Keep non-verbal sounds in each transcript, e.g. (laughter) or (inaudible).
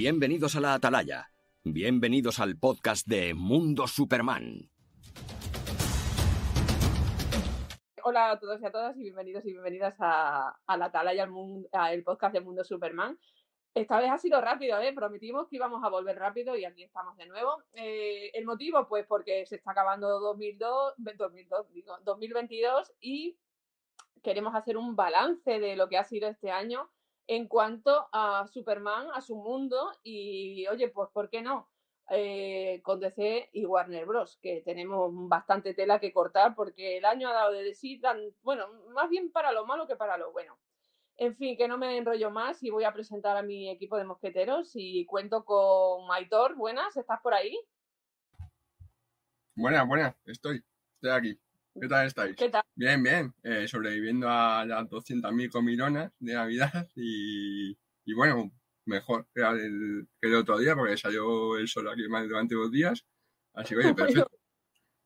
Bienvenidos a la Atalaya. Bienvenidos al podcast de Mundo Superman. Hola a todos y a todas y bienvenidos y bienvenidas a, la Atalaya, el, mundo- a el podcast de Mundo Superman. Esta vez ha sido rápido, ¿eh? prometimos que íbamos a volver rápido y aquí estamos de nuevo. Eh, el motivo, pues porque se está acabando 2002, 2002, digo, 2022 y queremos hacer un balance de lo que ha sido este año en cuanto a Superman, a su mundo y, oye, pues, ¿por qué no? Eh, con DC y Warner Bros., que tenemos bastante tela que cortar porque el año ha dado de sí, tan, bueno, más bien para lo malo que para lo bueno. En fin, que no me enrollo más y voy a presentar a mi equipo de mosqueteros y cuento con Maitor. Buenas, ¿estás por ahí? Buenas, buenas, estoy, estoy aquí. ¿Qué tal estáis? ¿Qué tal? Bien, bien, eh, sobreviviendo a las 200.000 comilonas de Navidad y, y bueno, mejor que el, que el otro día porque salió el sol aquí más durante dos días. Así que, oye, (laughs) perfecto.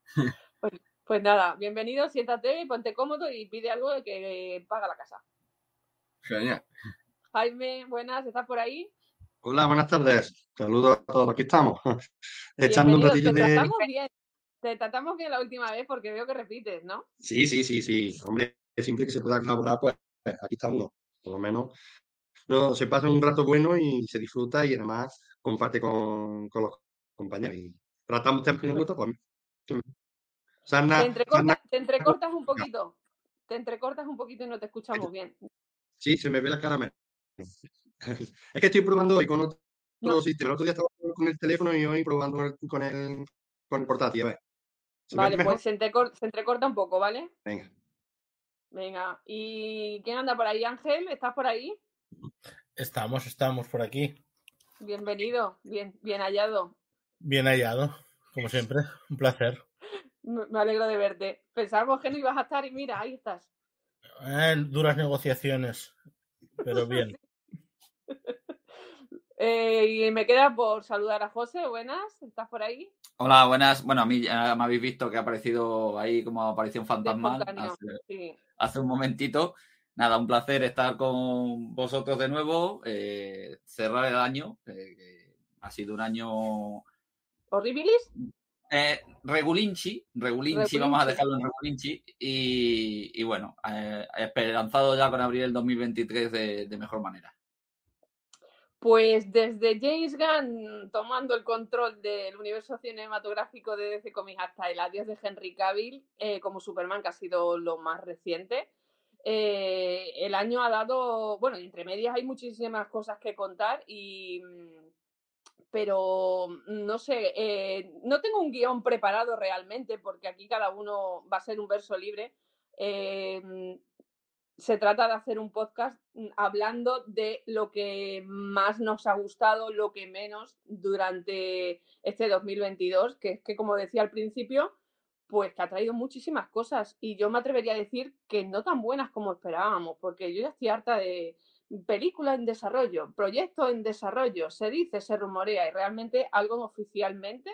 (laughs) Pues nada, bienvenido, siéntate, ponte cómodo y pide algo de que paga la casa. Genial. Jaime, buenas, ¿estás por ahí? Hola, buenas tardes. Saludos a todos. Aquí estamos. (laughs) Echando un ratillo de. tratamos bien. Te tratamos bien la última vez porque veo que repites, ¿no? Sí, sí, sí, sí. Hombre, siempre que se pueda colaborar, pues aquí está uno. Por lo menos no, se pasa un rato bueno y se disfruta y además comparte con, con los compañeros. Y tratamos de minutos, pues. Sarna, Te, entrecorta- sarna- te entrecortas un poquito. Te entrecortas un poquito y no te escuchamos bien. sí, se me ve la cara. Es que estoy probando hoy con otro No. sistema. El otro día estaba con el teléfono y hoy probando con el, con el portátil. A ver. ¿Se me ve Vale, pues se, entrecor- se entrecorta un poco, ¿vale? Venga. Venga. ¿Y quién anda por ahí? Ángel, ¿estás por ahí? Estamos, estamos por aquí. Bienvenido, bien, bien hallado. Bien hallado, como siempre. Un placer. (laughs) Me me alegro de verte. Pensábamos que no ibas a estar y mira, ahí estás. Eh, duras negociaciones, pero (laughs) bien. Eh, y me queda por saludar a José. Buenas, ¿estás por ahí? Hola, buenas. Bueno, a mí ya me habéis visto que ha aparecido ahí como aparición fantasmal espontáneo. hace, Sí. hace un momentito. Nada, un placer estar con vosotros de nuevo, eh, cerrar el año, eh, que ha sido un año ¿Horribilis? eh, regulinchi, regulinchi, Regulinchi. vamos a dejarlo en regulinchi, y, y bueno, eh, esperanzado ya con abrir el 2023 de, de mejor manera. Pues desde James Gunn tomando el control del universo cinematográfico de DC Comics hasta el adiós de Henry Cavill eh, como Superman, que ha sido lo más reciente, eh, el año ha dado, bueno, entre medias hay muchísimas cosas que contar y... mm, Pero no sé, eh, no tengo un guion preparado realmente porque aquí cada uno va a ser un verso libre. Se trata de hacer un podcast mm, hablando de lo que más nos ha gustado, lo que menos durante este 2022, que es que, como decía al principio, pues que ha traído muchísimas cosas. Y yo me atrevería a decir que no tan buenas como esperábamos, porque yo ya estoy harta de película en desarrollo, proyecto en desarrollo, se dice, se rumorea y realmente algo oficialmente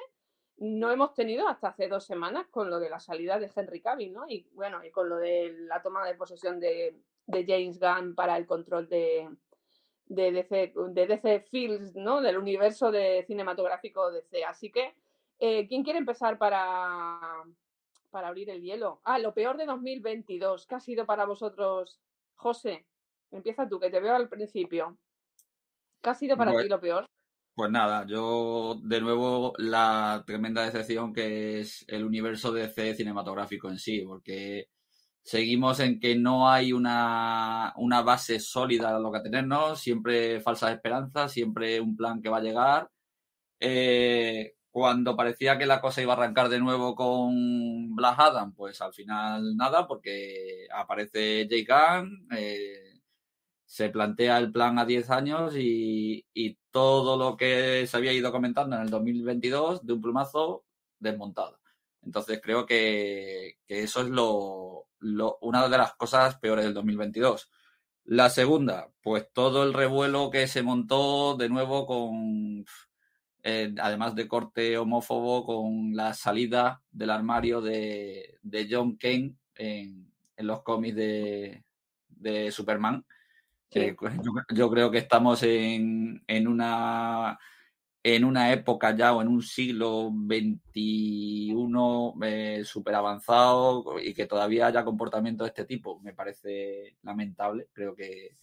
no hemos tenido hasta hace dos semanas con lo de la salida de Henry Cavill, ¿no? Y bueno, y con lo de la toma de posesión de, de James Gunn para el control de, de, DC, de DC Fields, ¿no? Del universo de cinematográfico DC. Así que, eh, ¿quién quiere empezar para, para abrir el hielo? Ah, lo peor de 2022. ¿Qué ha sido para vosotros, José? Empieza tú, que te veo al principio. ¿Qué ha sido para Bueno. ti lo peor? Pues nada, yo de nuevo la tremenda decepción que es el universo de DC cinematográfico en sí, porque seguimos en que no hay una, una base sólida a lo que tenernos, siempre falsas esperanzas, siempre un plan que va a llegar. Eh, cuando parecía que la cosa iba a arrancar de nuevo con Black Adam, pues al final nada, porque aparece Jake Gunn, eh, se plantea el plan a 10 años y, todo lo que se había ido comentando en el 2022 de un plumazo desmontado. Entonces creo que, eso es lo, una de las cosas peores del 2022. La segunda, pues todo el revuelo que se montó de nuevo con, eh, además de corte homófobo, con la salida del armario de, John Kane en, los cómics de Superman Sí. Eh, yo, yo creo que estamos en, en una en una época ya o en un siglo XXI eh, súper avanzado y que todavía haya comportamiento de este tipo. Me parece lamentable. Creo que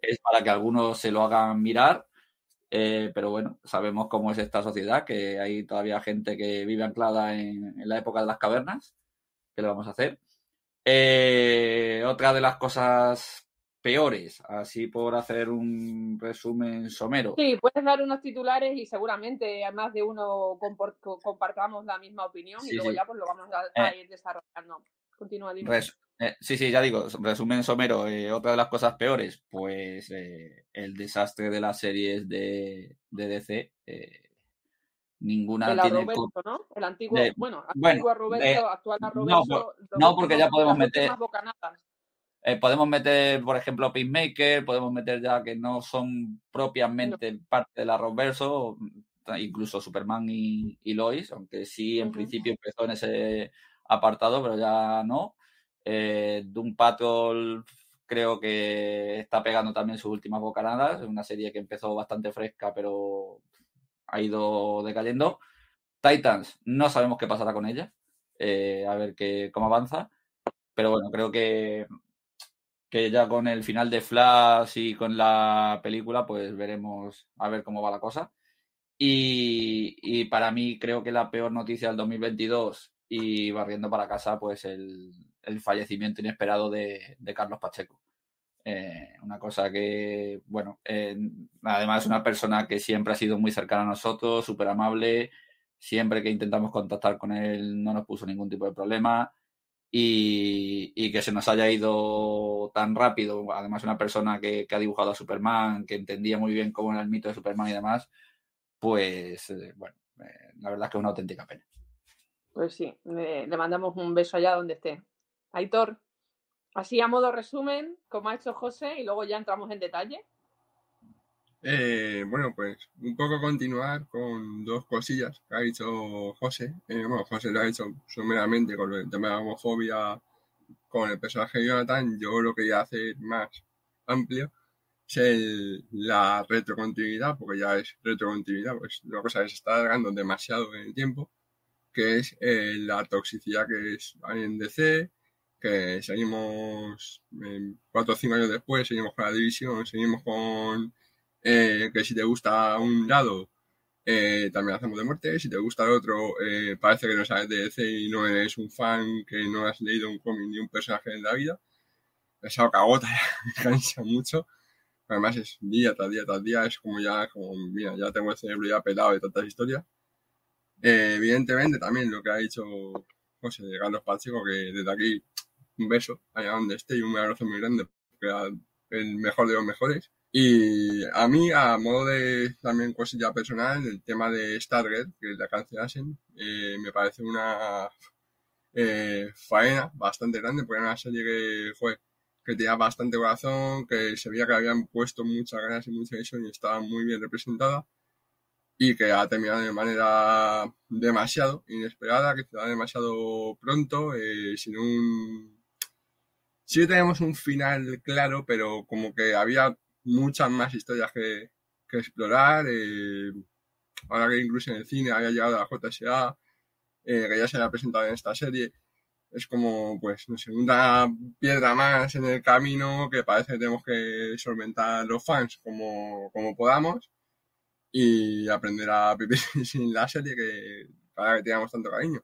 es para que algunos se lo hagan mirar. eh, pero bueno, sabemos cómo es esta sociedad, que hay todavía gente que vive anclada en, en la época de las cavernas. ¿Qué le vamos a hacer? Eh, otra de las cosas peores, así por hacer un resumen somero. Sí, puedes dar unos titulares y seguramente a más de uno compartamos la misma opinión Sí, y luego sí. ya pues lo vamos a, a Eh. ir desarrollando. Continúa. Res- eh, sí, sí, ya digo, resumen somero. eh, otra de las cosas peores, pues eh, el desastre de las series de, de DC. ninguna de la tiene. Roberto, ¿no? El antiguo, de- bueno, bueno, antiguo Roberto, de- actual a no, Roberto. por- no, porque ya podemos meter-. Eh, podemos meter, por ejemplo, Peacemaker, podemos meter ya que no son propiamente parte de la Roverso, incluso Superman y, y Lois, aunque sí en principio empezó en ese apartado, pero ya no. Eh, Doom Patrol creo que está pegando también sus últimas bocanadas, es una serie que empezó bastante fresca, pero ha ido decayendo. Titans, no sabemos qué pasará con ella, eh, a ver qué, cómo avanza, pero bueno, creo que que ya con el final de Flash y con la película, pues veremos a ver cómo va la cosa. Y, y para mí creo que la peor noticia del 2022 y barriendo para casa, pues el, el fallecimiento inesperado de, de Carlos Pacheco. Eh, una cosa que, bueno, eh, además una persona que siempre ha sido muy cercana a nosotros, súper amable, siempre que intentamos contactar con él no nos puso ningún tipo de problema y, que se nos haya ido tan rápido, además una persona que, que ha dibujado a Superman, que entendía muy bien cómo era el mito de Superman y demás, pues eh, bueno, eh, la verdad es que es una auténtica pena. Pues sí, le, le mandamos un beso allá donde esté. Aitor, así a modo resumen, como ha hecho José, y luego ya entramos en detalle. Eh, bueno, pues un poco continuar con dos cosillas que ha dicho José. Eh, bueno, José lo ha dicho sumeramente con el tema de la homofobia, con el personaje de Jonathan. Yo lo quería hacer más amplio. Es el- la retrocontinuidad, porque ya es retrocontinuidad, pues la cosa que se está alargando demasiado en el tiempo, que es eh, la toxicidad que es en DC, que seguimos cuatro o cinco años después, seguimos con la división, seguimos con eh, que si te gusta un lado, eh, también hacemos de muerte. Si te gusta el otro, eh, parece que no sabes de DC y no eres un fan, que no has leído un cómic ni un personaje en la vida. Esa cagota (laughs) me cansa mucho. Además es día tras día tras día, es como ya, como, mira, ya tengo el cerebro ya pelado de tantas historias. Eh, evidentemente también lo que ha dicho José de Carlos Pacheco, que desde aquí un beso allá donde esté y un abrazo muy grande, porque era el mejor de los mejores. Y a mí, a modo de también cosilla personal, el tema de Stargate, que la cancelasen, eh, me parece una eh, faena bastante grande, porque era una serie que, joder, que tenía bastante corazón, que se veía que habían puesto muchas ganas y mucha visión y estaba muy bien representada, y que ha terminado de manera demasiado inesperada, que se da demasiado pronto, eh, sin un... Sí tenemos un final claro, pero como que había muchas más historias que, que explorar. eh, ahora que incluso en el cine haya llegado a la JSA, eh, que ya se haya presentado en esta serie, es como, pues, no sé, una piedra más en el camino que parece que tenemos que solventar los fans como, como podamos y aprender a vivir (laughs) sin la serie que para que tengamos tanto cariño.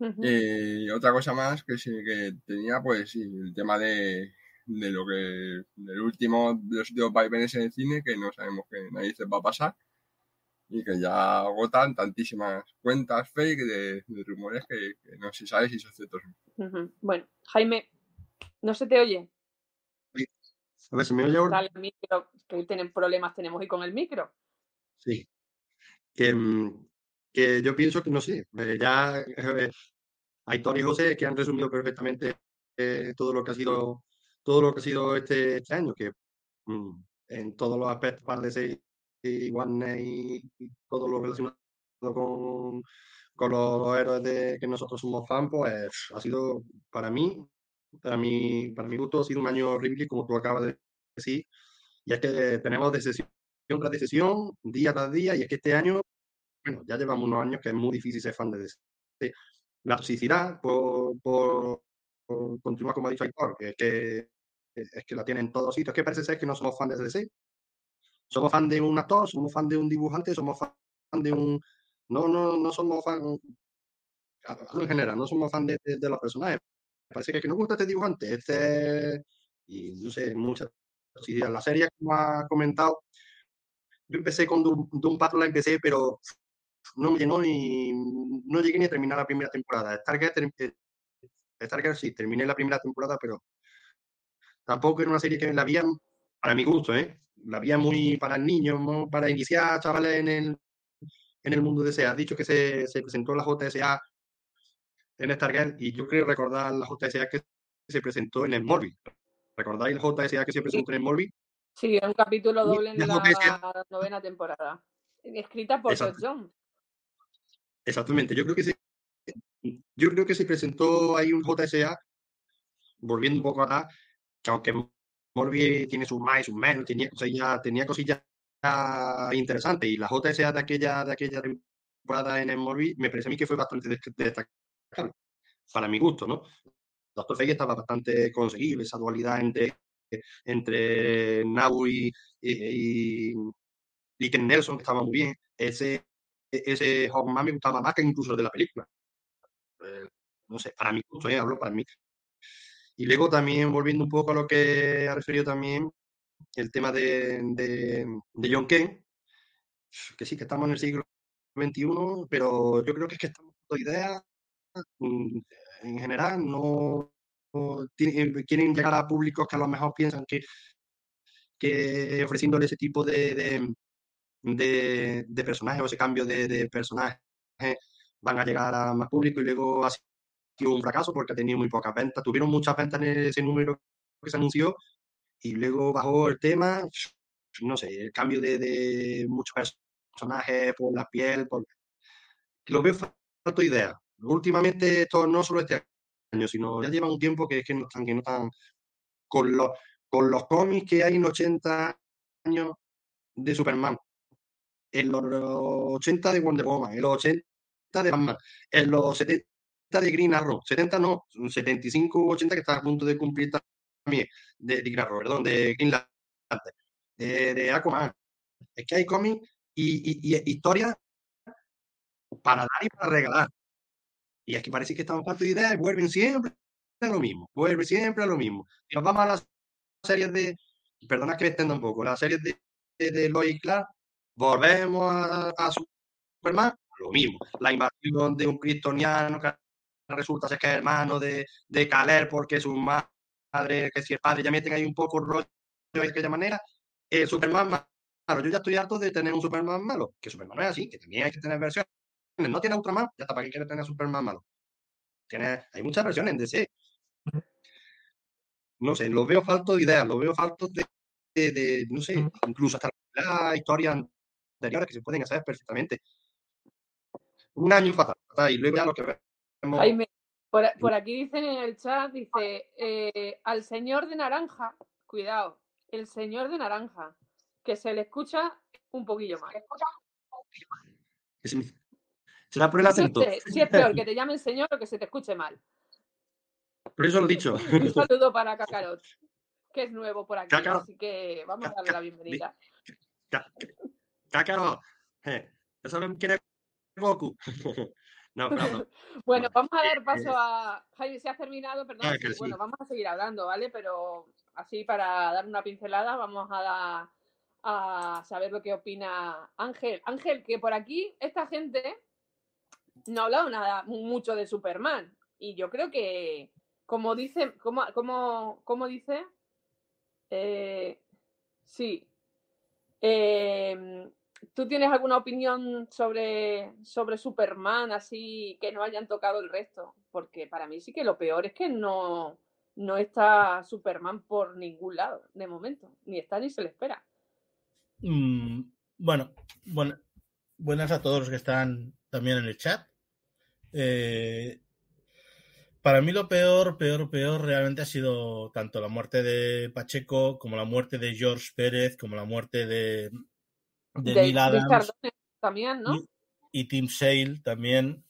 Ujú. Eh, y otra cosa más que sí que tenía, pues el tema de, de lo que, del último, de los últimos vaivenes en el cine, que no sabemos qué narices va a pasar, y que ya agotan tantísimas cuentas fake de, de rumores que, que no se sabe si son ciertos. Ujú. Bueno, Jaime, no se te oye. A ver, ¿se me oye ahora? Al micro, que tienen problemas tenemos hoy con el micro. Sí. Que, mm, que yo pienso que no sé, eh, ya eh, Aitor y José que han resumido perfectamente eh, todo lo que ha sido todo lo que ha sido este, este año, que mm, en todos los aspectos parece y Warner y, todo lo relacionado con, con los héroes de que nosotros somos fans, pues ha sido para mí, para mí, para mi gusto, ha sido un año horrible, como tú acabas de sí. Y es que tenemos de sesión tras de sesión, día tras día, y es que este año, bueno, ya llevamos unos años que es muy difícil ser fan de DC. La toxicidad, por, por, por continuar como ha dicho Aitor, que es que, es que la tienen en todos sitios, es que parece ser que no somos fan de DC. Somos fan de un actor, somos fan de un dibujante, somos fan de un... No, no, no somos fan en general, no somos fan de, de, los personajes. Parece que, que nos gusta este dibujante, este, y no sé, muchas La serie, como ha comentado, yo empecé con Doom, Doom Patrol, empecé, pero no me llenó y no llegué ni a terminar la primera temporada. Stargate, Stargate sí, terminé la primera temporada, pero tampoco era una serie que la había, para mi gusto, ¿eh? La había muy para niños, para iniciar chavales en el, en el mundo de SEA. Has dicho que se, se presentó la JSA en Stargate y yo creo recordar la JSA que se presentó en el Smallville. ¿Recordáis el JSA que se presentó en el Smallville? Sí, un capítulo doble en la novena temporada. Escrita por George John. Exactamente. Yo creo que se, yo creo que se presentó ahí un JSA, volviendo un poco atrás, aunque Morbi tiene sus más y sus menos, tenía cosillas, tenía cosillas interesantes. Y la JSA de aquella, de aquella temporada en el Morbi me parece a mí que fue bastante destacable, para mi gusto, ¿no? Doctor Fake estaba bastante conseguible, esa dualidad entre, entre y, y, Nelson, que estaba muy bien. Ese, ese me gustaba más que incluso de la película. Eh, no sé, para mi gusto, ¿eh? hablo para mí. Y luego también, volviendo un poco a lo que ha referido también, el tema de, de, John Kane, que sí, que estamos en el siglo XXI, pero yo creo que es que estamos con ideas, mm, en general, no, no tienen, quieren llegar a públicos que a lo mejor piensan que, que ofreciéndole ese tipo de, de, de, personajes o ese cambio de, de personajes van a llegar a más público y luego así un fracaso porque ha tenido muy pocas ventas. Tuvieron muchas ventas en ese número que se anunció y luego bajó el tema, no sé, el cambio de, de muchos personajes por la piel, por... lo veo falta idea. Últimamente, esto no solo este año, sino ya lleva un tiempo que es que no están, que no están con los, con los cómics que hay en 80 años de Superman, en los 80 de Wonder Woman, en los 80 de Batman, en los 70 de Green Arrow, 70 no, 75 u 80 que está a punto de cumplir también, de, de Green Arrow, perdón, de Green Lantern, de, de Aquaman. Es que hay cómics y, y, y historias para dar y para regalar. Y aquí parece que estamos parto de ideas vuelven siempre a lo mismo, vuelven siempre a lo mismo. Y nos vamos a las series de, perdona que me extienda un poco, las series de, de, de Lois Clark, volvemos a, a Superman, lo mismo. La invasión de un kryptoniano que resulta ser que es hermano de, de Caler porque su madre, que si el padre ya meten ahí un poco rollo de aquella manera, el Superman malo. Yo ya estoy harto de tener un Superman malo, que Superman no es así, que también hay que tener versiones. No tiene Ultraman, ya está, ¿para qué quiere tener Superman malo? Tiene, hay muchas versiones en DC. No sé, lo veo falto de ideas, lo veo falto de, de, de no sé, incluso hasta la historia anteriores que se pueden hacer perfectamente. Un año fatal, fatal y luego ya lo que. Jaime, por, por, aquí dicen en el chat, dice, eh, al señor de naranja, cuidado, el señor de naranja, que se le escucha un poquillo más. Será por el acento. Si sí es peor que te llame el señor o que se te escuche mal. Por eso lo he dicho. Un saludo para Kakarot, que es nuevo por aquí, así que vamos a darle la bienvenida. Kakarot, eh, eso me quiere Goku. (laughs) no, no, (laughs) bueno, vamos a dar paso a. Jaime, se ha terminado, perdón. Ah, sí. Bueno, vamos a seguir hablando, ¿vale? Pero así para dar una pincelada, vamos a dar a saber lo que opina Ángel. Ángel, que por aquí esta gente no ha hablado nada mucho de Superman. Y yo creo que, como dice, como, como, como dice, eh, sí. Eh, ¿Tú tienes alguna opinión sobre, sobre Superman así que no hayan tocado el resto? Porque para mí sí que lo peor es que no, no está Superman por ningún lado de momento. Ni está ni se le espera. Mm, bueno, bueno, buenas a todos los que están también en el chat. Eh, para mí lo peor, peor, peor realmente ha sido tanto la muerte de Pacheco como la muerte de George Pérez, como la muerte de, de, De Neil Adams también, ¿no? y, y Tim Sale también.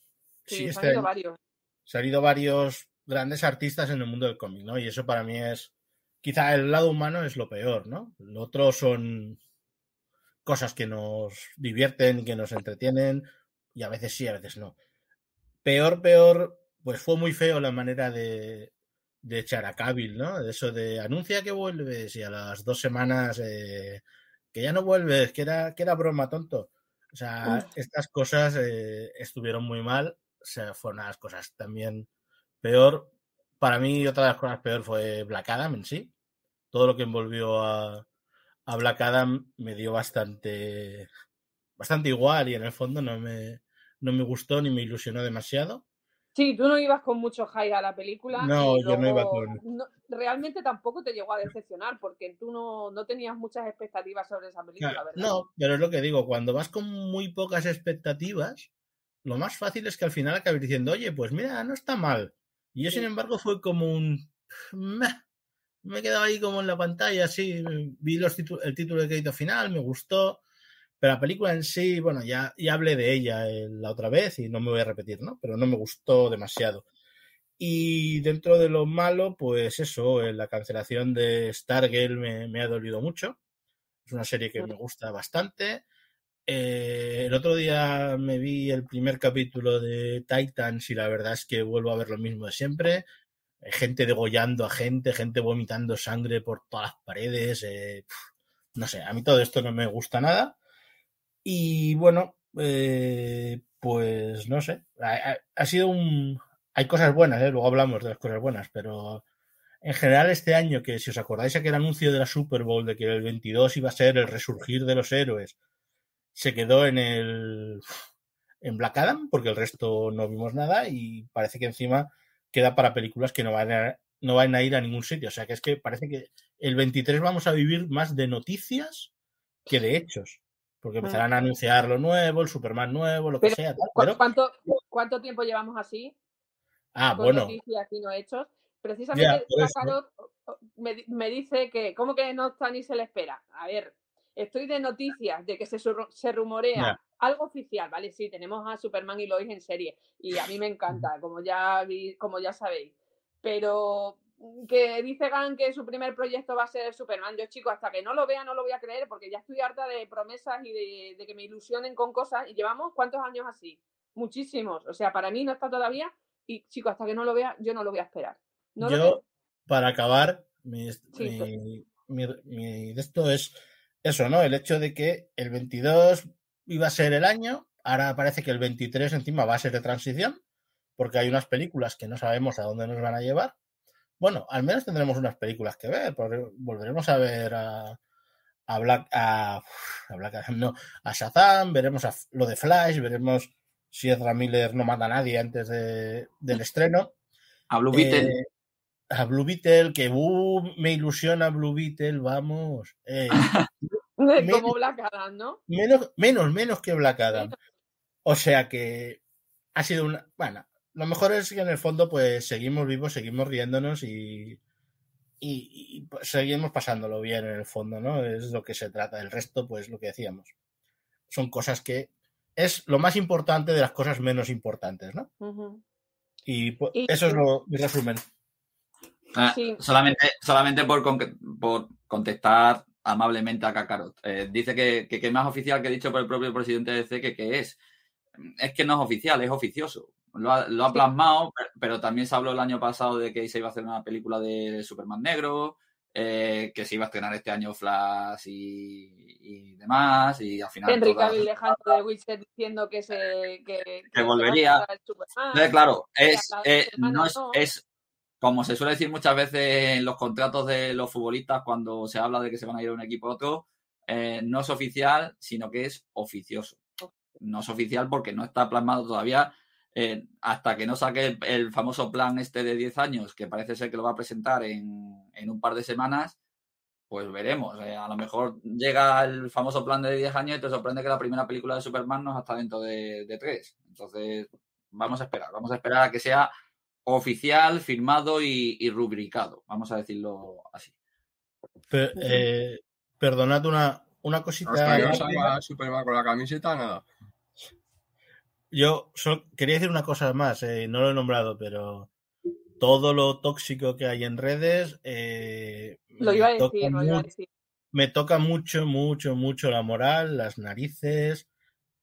Sí, Sí, han este habido año varios. se han ido varios grandes artistas en el mundo del cómic, ¿no? Y eso para mí es, quizá el lado humano es lo peor, ¿no? Lo otro son cosas que nos divierten y que nos entretienen, y a veces sí, a veces no. Peor, peor, pues fue muy feo la manera de, de echar a Cavill, ¿no? Eso de anuncia que vuelves y a las dos semanas eh, que ya no vuelves, que era, que era broma, tonto. O sea, estas cosas eh, estuvieron muy mal, o sea, fueron las cosas también peor. Para mí, otra de las cosas peor fue Black Adam en sí. Todo lo que envolvió a, a Black Adam me dio bastante, bastante igual y en el fondo no me, no me gustó ni me ilusionó demasiado. Sí, tú no ibas con mucho hype a la película. No, yo no iba con- no- realmente tampoco te llegó a decepcionar porque tú no, no tenías muchas expectativas sobre esa película, Claro, ¿verdad? No, pero es lo que digo, cuando vas con muy pocas expectativas, lo más fácil es que al final acabes diciendo, oye, pues mira, no está mal. Y yo, sin embargo, fue como un... (laughs) Me he quedado ahí como en la pantalla, sí, vi los el título de crédito final, me gustó, pero la película en sí, bueno, ya, ya hablé de ella eh, la otra vez y no me voy a repetir, ¿no? Pero no me gustó demasiado. Y dentro de lo malo, pues eso, eh, la cancelación de Stargirl me, me ha dolido mucho. Es una serie que me gusta bastante. Eh, el otro día me vi el primer capítulo de Titans y la verdad es que vuelvo a ver lo mismo de siempre. Gente degollando a gente, gente vomitando sangre por todas las paredes. eh, no sé, a mí todo esto no me gusta nada. Y bueno, eh, pues no sé. Ha, sido un. Hay cosas buenas, ¿eh? luego hablamos de las cosas buenas, pero en general este año, que si os acordáis aquel anuncio de la Super Bowl de que el 22 iba a ser el resurgir de los héroes, se quedó en el en Black Adam, porque el resto no vimos nada y parece que encima queda para películas que no van a, no van a ir a ningún sitio. O sea que es que parece que el 23 vamos a vivir más de noticias que de hechos. Porque empezarán a anunciar lo nuevo, el Superman nuevo, lo que Pero, sea. tal, ¿Cu- pero- ¿Cuánto, ¿Cuánto tiempo llevamos así? ah, con bueno, noticias y no hechos. Precisamente. Kakarot me, me dice que, ¿cómo que no está ni se le espera? A ver, estoy de noticias de que se, se rumorea algo oficial, ¿vale? Sí, tenemos a Superman y Lois en serie y a mí me encanta, como ya, vi- como ya sabéis. Pero que dice Gan que su primer proyecto va a ser Superman. Yo, chicos, hasta que no lo vea, no lo voy a creer porque ya estoy harta de promesas y de, de que me ilusionen con cosas. Y llevamos cuántos años así? Muchísimos. O sea, para mí no está todavía. Y, chicos, hasta que no lo vea, yo no lo voy a esperar. No yo, para acabar, mi, Sí, mi- mi- mi de esto es eso, ¿no? El hecho de que el 22 iba a ser el año, ahora parece que el 23 encima va a ser de transición, porque hay unas películas que no sabemos a dónde nos van a llevar. Bueno, al menos tendremos unas películas que ver, porque volveremos a ver a, a Black, a, a Black Adam, no, a Shazam, veremos a, lo de Flash, veremos si Ezra Miller no mata a nadie antes de- del estreno. A Blue Beetle. Eh, a Blue Beetle, que uh, me ilusiona Blue Beetle, vamos. Eh, (laughs) Como Black Adam, ¿no? menos, menos, menos que Black Adam. O sea que ha sido una. Bueno, lo mejor es que en el fondo, pues seguimos vivos, seguimos riéndonos y. Y, y, pues, seguimos pasándolo bien en el fondo, ¿no? Es lo que se trata. El resto, pues lo que decíamos. Son cosas que. Es lo más importante de las cosas menos importantes, ¿no? Y pues, Y- eso es lo, mi resumen. Ah, Sí. Solamente, solamente por, con- por contestar amablemente a Kakarot. Eh, dice que, que, que es más oficial que dicho por el propio presidente de DC que, que es. Es que no es oficial, es oficioso. Lo ha, lo ha Sí. plasmado, pero, pero también se habló el año pasado de que se iba a hacer una película de Superman negro, eh, que se iba a estrenar este año Flash y, y demás, y al final... Henry Cavill dejando de Witcher diciendo que se que, que a volvería. Entonces, claro, que es, eh, semana no es, es, como se suele decir muchas veces en los contratos de los futbolistas cuando se habla de que se van a ir a un equipo a otro, eh, no es oficial, sino que es oficioso. No es oficial porque no está plasmado todavía eh, hasta que no saque el, el famoso plan este de 10 años, que parece ser que lo va a presentar en, en un par de semanas, pues veremos. Eh, a lo mejor llega el famoso plan de 10 años y te sorprende que la primera película de Superman no es hasta dentro de, de 3. Entonces, vamos a esperar, vamos a esperar a que sea oficial, firmado y, y rubricado, vamos a decirlo así. Per- eh, perdonad una, una cosita. Hasta que no Superman con la camiseta, nada. Yo solo quería decir una cosa más, eh, no lo he nombrado, pero todo lo tóxico que hay en redes eh, Lo me iba a toca decir, lo iba a decir. me toca mucho, mucho, mucho la moral, las narices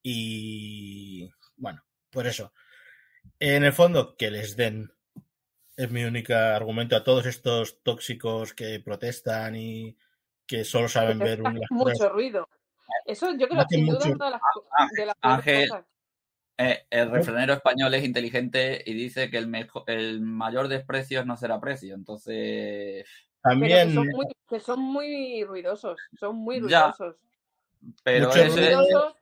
y bueno, por eso. En el fondo, que les den. Es mi único argumento a todos estos tóxicos que protestan y que solo saben ver un- mucho ruido. Eso yo creo sin duda mucho- es una de las, co- de las Ángel, cosas. Eh, el refranero español es inteligente y dice que el, mejo- el mayor desprecio es no ser aprecio. Entonces, que También son, muy, que son muy ruidosos, son muy Ya. ruidosos. pero. Ruidosos,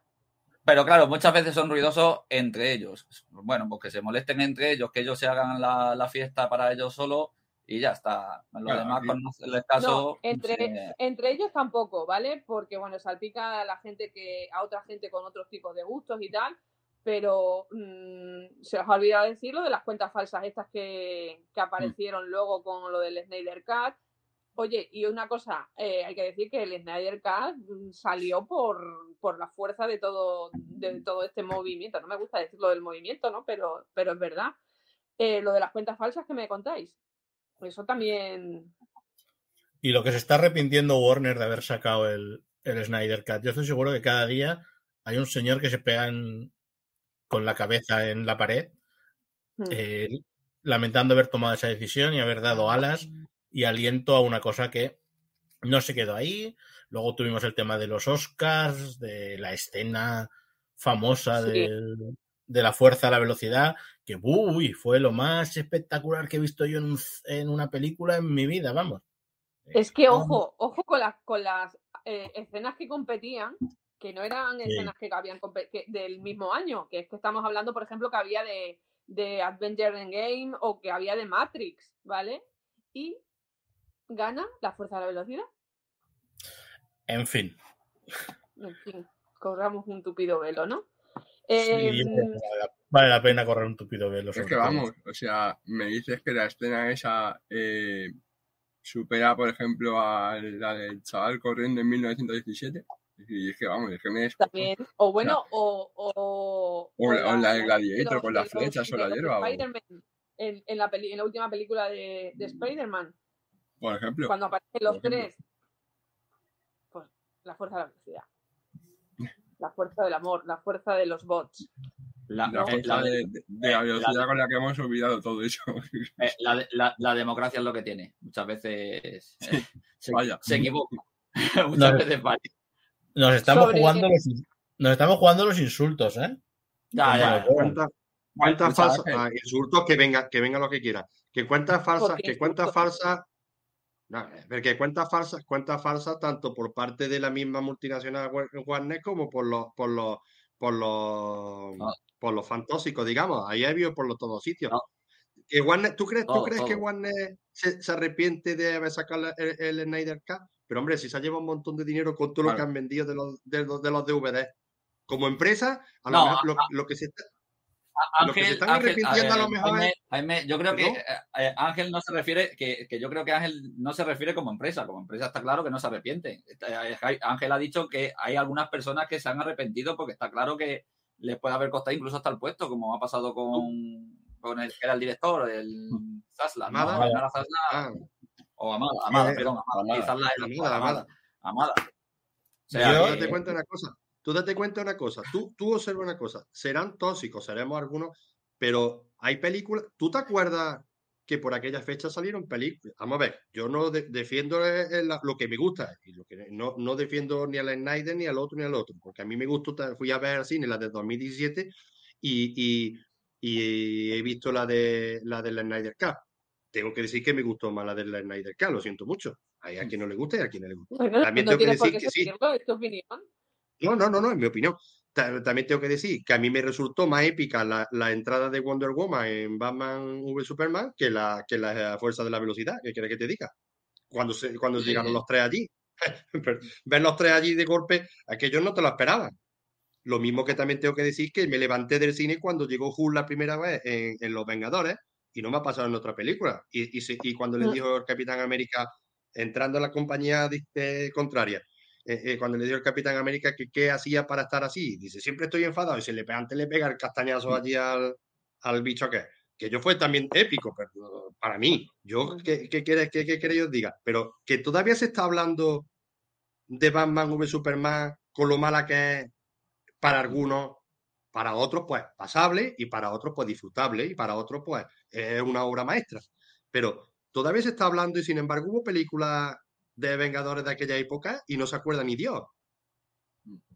claro, muchas veces son ruidosos entre ellos. Bueno, pues que se molesten entre ellos, que ellos se hagan la, la fiesta para ellos solos y ya está. Los Claro, demás, con hacerles caso, No, entre, se- entre ellos tampoco, ¿vale? Porque, bueno, salpica a la gente que, a otra gente con otros tipos de gustos y tal, pero mm, se os ha olvidado decir lo de las cuentas falsas estas que, que aparecieron luego con lo del Snyder Cut. Oye, y una cosa, eh, hay que decir que el Snyder Cut mm, salió por, por la fuerza de todo, de todo este movimiento. No me gusta decirlo del movimiento, ¿no? Pero, pero es verdad. Eh, lo de las cuentas falsas que me contáis. Eso también Y lo que se está arrepintiendo Warner de haber sacado el, el Snyder Cut. Yo estoy seguro que cada día hay un señor que se pega en- con la cabeza en la pared, mm, eh, lamentando haber tomado esa decisión y haber dado alas y aliento a una cosa que no se quedó ahí. Luego tuvimos el tema de los Oscars, de la escena famosa Sí. de la fuerza a la velocidad, que uy, fue lo más espectacular que he visto yo en, un- en una película en mi vida, vamos. Es que, ojo, ojo con las, con las eh, escenas que competían, que no eran Sí. escenas que habían que- del mismo año, que es que estamos hablando, por ejemplo, que había de, de Adventure Endgame o que había de Matrix, ¿vale? Y gana la fuerza de la velocidad. En fin. En fin, corramos un tupido velo, ¿no? Sí, que vale la- pena correr un tupido velo. Es que vamos, o sea, me dices que la escena esa eh, supera, por ejemplo, a la del chaval corriendo en 1917. Y es que vamos, es que me descojo. también, o bueno, o, o, O la- o la de de Gladiator los- con las flechas o la hierba. o- Spider-Man en, en la peli- en la última película de, de Spider-Man, por ejemplo. cuando aparecen los tres, pues la fuerza de la velocidad. La fuerza del amor, la fuerza de los bots. la, La eh, fuerza la de- de, de- la eh, velocidad la- con la que hemos olvidado todo eso. (laughs) eh, la de- la- la democracia es lo que tiene. Muchas veces eh, se, vaya. se equivoca. No. (laughs) (laughs) Muchas veces falla. Nos estamos Sobre- jugando los, nos estamos jugando los insultos, ¿eh? Ya, ya, Vale, ya. Cuenta, cuenta Escucha, falsa, Ángel. ah, insultos que venga, que venga lo que quiera. Que cuentas falsas, que cuentas insultos. falsas. No, porque cuentas falsas, cuentas falsas tanto por parte de la misma multinacional Wa- Warner como por los, por los, por los, No. por los fantósicos, digamos. Ahí hay por los todos sitios. No. Que Warner, ¿tú crees, ¿tú Todo, crees que. Warner se, se arrepiente de haber sacado el, el Snyder Cut? Pero hombre, si se ha llevado un montón de dinero con todo lo que han vendido de los, de los, de los DVD. Como empresa, a lo, No, mejor lo, lo que se está, lo que se Ángel, están Ángel, arrepintiendo a lo eh, mejor Jaime, es- Jaime, yo creo que eh, eh, Ángel no se refiere, que, que yo creo que Ángel no se refiere como empresa. Como empresa está claro que no se arrepiente. Eh, Ángel ha dicho que hay algunas personas que se han arrepentido porque está claro que les puede haber costado incluso hasta el puesto, como ha pasado con, con el que era el director, el Zasla, ¿no? Amada. Zasla, Ah, o Amada, Amada, Eh, perdón, Amada. Amada. Sí, Zasla era Amada, Amada, Amada. O sea, Yo- tú que- date cuenta una cosa. Tú date cuenta de una cosa. Tú, tú observa una cosa. Serán tóxicos, seremos algunos, pero hay películas. ¿Tú te acuerdas que por aquella fecha salieron películas? Vamos a ver, yo no de- defiendo eh, eh, la- lo que me gusta y lo que no, no defiendo ni al Snyder ni al otro ni al otro, porque a mí me gustó, fui a ver al cine la de 2017 y, y, y he visto la de la del Snyder Cut. Tengo que decir que me gustó más la del Snyder Cut, lo siento mucho. Hay a quien no le gusta y a quien no le gusta. Bueno, También no tengo que decir que sí. seguirlo, es tu opinión. No, no, no, no, en mi opinión. Ta- También tengo que decir que a mí me resultó más épica la, la entrada de Wonder Woman en Batman v Superman que la, que la fuerza de la velocidad. ¿Qué quieres que te diga? Cuando, se, cuando llegaron los tres allí. (laughs) Ver los tres allí de golpe, aquellos no te lo esperaban. Lo mismo que también tengo que decir que me levanté del cine cuando llegó Hulk la primera vez en, en Los Vengadores y no me ha pasado en otra película. Y, y, cuando le Mm. dijo el Capitán América, entrando a la compañía eh, contraria, eh, eh, cuando le dijo el Capitán América que qué hacía para estar así, dice, siempre estoy enfadado, y se le pega, antes le pega el castañazo allí al, al bicho que que yo fue también épico, pero para mí, yo, Ujú. ¿qué, qué quieres qué, qué os diga? Pero que todavía se está hablando de Batman v Superman con lo mala que es para algunos, para otros pues pasable y para otros pues disfrutable y para otros pues es una obra maestra. Pero todavía se está hablando y sin embargo hubo películas de Vengadores de aquella época y no se acuerda ni Dios.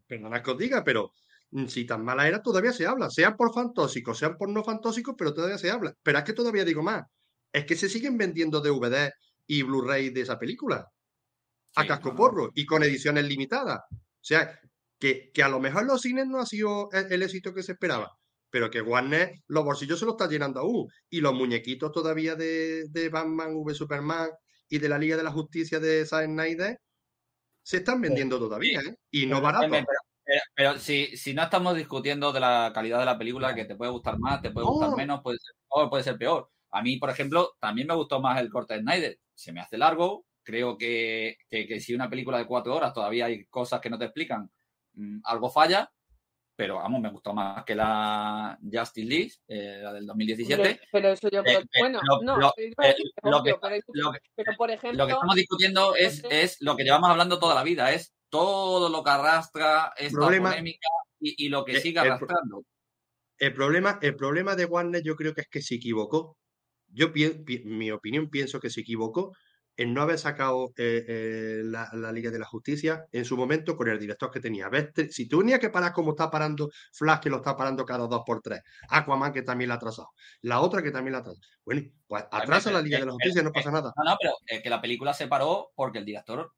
Perdona que os diga, pero mm, si tan mala era, todavía se habla, sean por fantósicos, sean por no fantósicos, pero todavía se habla. Pero es que todavía digo más, es que se siguen vendiendo DVD y Blu-ray de esa película a Sí, casco no, no. porro y con ediciones limitadas. O sea, que, que a lo mejor los cines no ha sido el, el éxito que se esperaba, pero que Warner los bolsillos se los está llenando aún. Y los muñequitos todavía de, de Batman v Superman y de la Liga de la Justicia de Zack Snyder se están vendiendo todavía, ¿eh? Y no Pero, barato. Pero, pero- pero si, si no estamos discutiendo de la calidad de la película, que te puede gustar más, te puede gustar No. menos, puede ser mejor, puede ser peor. A mí, por ejemplo, también me gustó más el corte de Snyder. Se me hace largo. Creo que, que, que si una película de cuatro horas todavía hay cosas que no te explican, algo falla. Pero vamos, me gustó más que la Justice League, eh, la del 2017. Hombre, pero eso yo creo. Eh, eh, bueno, lo- no, lo- eh, lo que- obvio, pero, lo que- pero por ejemplo. Lo que estamos discutiendo es, es lo que llevamos hablando toda la vida, es todo lo que arrastra esta Problema- polémica y, y lo que sigue arrastrando. El problema, el problema de Warner yo creo que es que se equivocó. Yo, pi- mi opinión, pienso que se equivocó en no haber sacado eh, eh, la, la Liga de la Justicia en su momento con el director que tenía. Si tenía que parar como está parando Flash, que lo está parando cada dos por tres, Aquaman, que también la ha atrasado, la otra que también la ha atrasado. Bueno, pues atrasa la Liga de la Justicia, no pasa nada. No, no, pero que la película se paró porque el director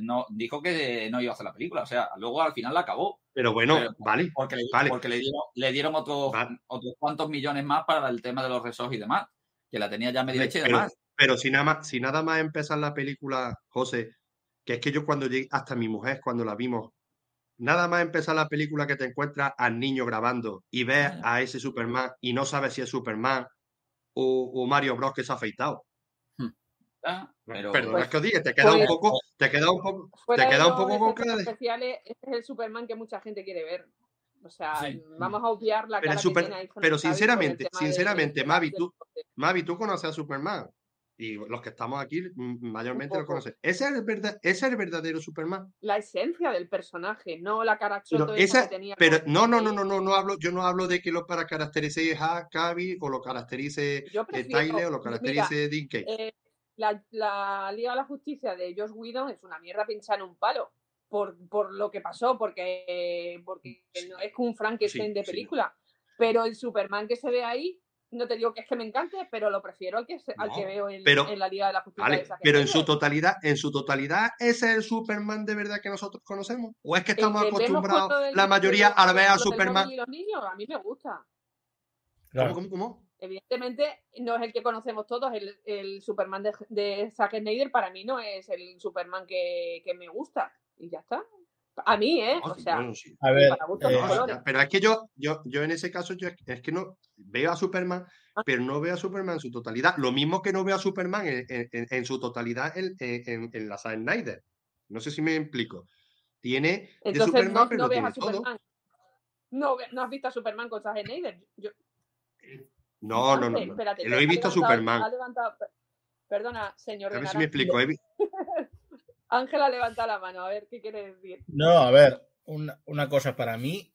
no, dijo que no iba a hacer la película. O sea, luego al final la acabó. Pero bueno, Pero- vale. Porque le, Vale. porque le dieron, le dieron otros, Vale. otros cuantos millones más para el tema de los resos y demás. Que la tenía ya medio hecha y demás. pero si nada más, si nada más empezar la película, José, que es que yo cuando llegué, hasta mi mujer cuando la vimos, nada más empezar la película que te encuentras al niño grabando y ves a ese Superman y no sabes si es Superman o, o Mario Bros que se ha afeitado. ¿verdad? Pero, Perdona que os diga, te queda un pues- poco, te queda un poco, te de queda un los poco con cara de- especiales, este es el Superman que mucha gente quiere ver. O sea, Sí. vamos a obviar la Pero cara super- que tiene ahí Henry pero sinceramente, sinceramente, de- Mavi, tú- Mavi, tú conoces a Superman. Y los que estamos aquí mayormente lo conocen. ¿Ese es el, verdad, ese es el verdadero Superman? La esencia del personaje, no la cara Pero choto esa esa- que tenía. Pero no, no, no, no, no, no hablo, yo no hablo de que lo para caracterice a Cavi o lo caracterice eh, prefiero, Tyler o lo caracterice Dean eh, la, la Liga de la Justicia de Josh Whedon es una mierda pinchar en un palo por, por lo que pasó, porque, porque Sí. no es un Frankenstein Sí, de sí. película. Pero el Superman que se ve ahí, no te digo que es que me encante, pero lo prefiero al que, se- al No, que veo en, pero- en la Liga de la Justicia. Vale, pero en su totalidad, en su totalidad, ¿ese es el Superman de verdad que nosotros conocemos? ¿O es que estamos acostumbrados del- la mayoría de- a ver a Superman? Y los niños, a mí me gusta. Claro. ¿Cómo, cómo, cómo? Evidentemente no es el que conocemos todos, el, el Superman de, de Zack Snyder para mí no es el Superman que, que me gusta. Y ya está. A mí, ¿eh? No, O sea, bueno, sí. A ver, para gustos eh, colores. pero es que yo, yo, yo en ese caso, yo es- que no veo a Superman, Ah. pero no veo a Superman en su totalidad. Lo mismo que no veo a Superman en, en- en- en su totalidad en, en- en- en la Zack Snyder. No sé si me explico. Tiene de Superman, no, pero no ves a todo. Superman. No, no has visto a Superman con Zack Snyder. Yo, No, no, no. No. espérate, Lo he visto a Superman. ha levantado- perdona, señor A ver si me explico. he (laughs) vi- Ángel ha levantado la mano, a ver qué quiere decir. No, a ver, una, una cosa para mí.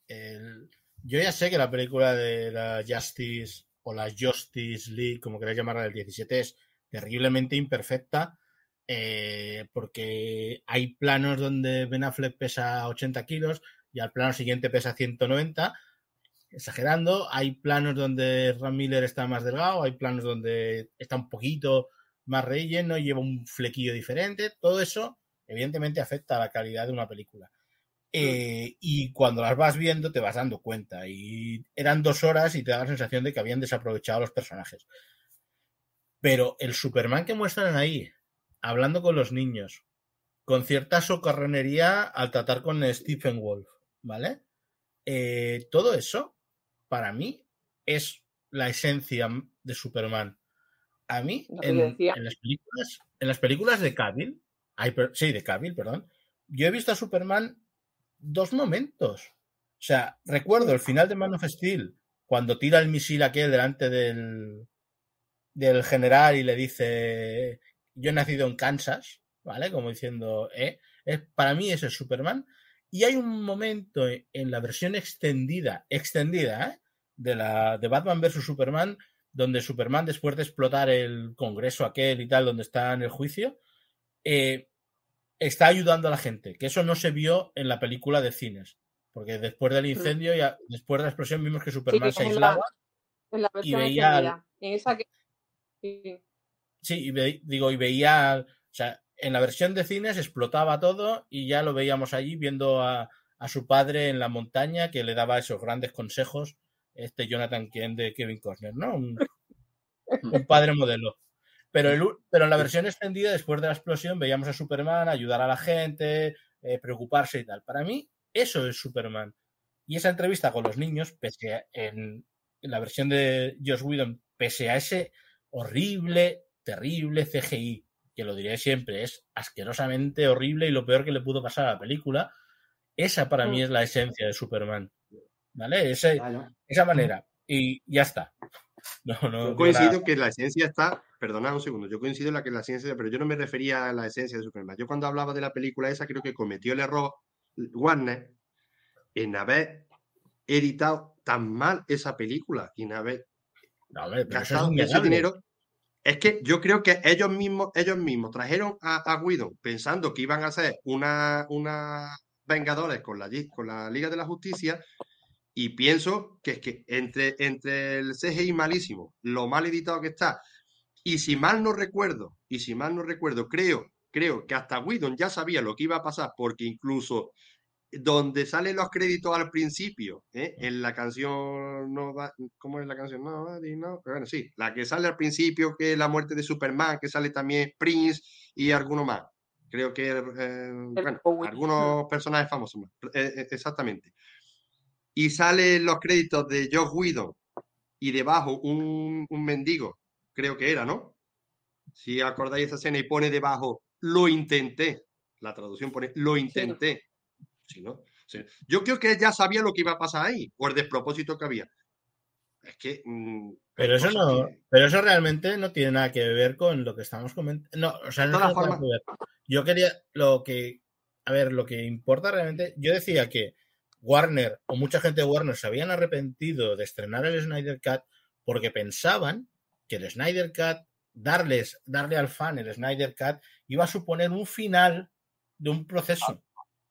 yo ya sé que la película de la Justice o la Justice League, como queráis llamarla, del 17 es terriblemente imperfecta. eh, porque hay planos donde Ben Affleck pesa 80 kilos y al plano siguiente pesa 190, exagerando. Hay planos donde Ram Miller está más delgado, hay planos donde está un poquito más relleno, lleva un flequillo diferente. Todo eso, evidentemente, afecta a la calidad de una película. Eh, y cuando las vas viendo te vas dando cuenta. Y eran dos horas y te da la sensación de que habían desaprovechado a los personajes. Pero el Superman que muestran ahí, hablando con los niños, con cierta socarronería al tratar con Stephen Wolf, ¿vale? Eh, todo eso, para mí, es la esencia de Superman. a mí, en las películas, en las películas de Cavill, ay, sí, de Cavill, perdón, yo he visto a Superman dos momentos. O sea, recuerdo el final de Man of Steel, cuando tira el misil aquel delante del, del general y le dice, yo he nacido en Kansas, ¿vale? Como diciendo, ¿eh? Es, para mí es Superman. Y hay un momento en, en la versión extendida, extendida, ¿eh? De, la, de Batman vs. Superman, donde Superman, después de explotar el congreso aquel y tal, donde está en el juicio, eh, está ayudando a la gente, que eso no se vio en la película de cines, porque después del incendio, ya, después de la explosión, vimos que Superman se en la- aislaba. En la versión veía al- extendida. En esa que. sí. Sí, y ve- digo, y veía, o sea, en la versión de cines explotaba todo y ya lo veíamos allí viendo a, a su padre en la montaña que le daba esos grandes consejos, este Jonathan Kent de Kevin Costner, ¿no? Un, (laughs) un padre modelo. Pero, el pero en la versión extendida, después de la explosión, veíamos a Superman ayudar a la gente, eh, preocuparse y tal. Para mí, eso es Superman. Y esa entrevista con los niños, pese a, en, en la versión de Josh Whedon, pese a ese horrible, terrible CGI, que lo diré siempre, es asquerosamente horrible y lo peor que le pudo pasar a la película, esa para mí Mm. es la esencia de Superman. ¿Vale? Ese, Vaya. esa manera. Y ya está. (laughs) No, no, Yo coincido nada. que la esencia está, perdonad un segundo, yo coincido en la que la esencia, pero yo no me refería a la esencia de Superman. Yo cuando hablaba de la película esa, creo que cometió el error Warner en haber editado tan mal esa película y en haber hombre, pero eso es gastado ese dinero. Es que yo creo que ellos mismos, ellos mismos trajeron a, a Whedon pensando que iban a hacer una, una Vengadores con la, con la Liga de la Justicia y pienso que es que entre, entre el CGI malísimo, lo mal editado que está, y si mal no recuerdo, y si mal no recuerdo, creo, creo que hasta Whedon ya sabía lo que iba a pasar, porque incluso donde salen los créditos al principio, ¿eh? en la canción, no ¿cómo es la canción? No, no, bueno, sí, la que sale al principio, que es la muerte de Superman, que sale también Prince y alguno más. Creo que, eh, bueno, algunos personajes famosos más. Eh, eh, exactamente. Y salen los créditos de Josh Whedon y debajo un, un mendigo, creo que era, ¿no? Si acordáis esa escena y pone debajo, lo intenté. La traducción pone, lo intenté. Sí, ¿no? Sí. Yo creo que ya sabía lo que iba a pasar ahí, o el despropósito que había. Es que. mm, Pero eso no, que- pero eso realmente no tiene nada que ver con lo que estamos comentando. No, o sea, no tiene formas- que ver. Yo quería lo que, a ver, lo que importa realmente, yo decía que Warner o mucha gente de Warner se habían arrepentido de estrenar el Snyder Cut porque pensaban que el Snyder Cut, darles, darle al fan el Snyder Cut, iba a suponer un final de un proceso.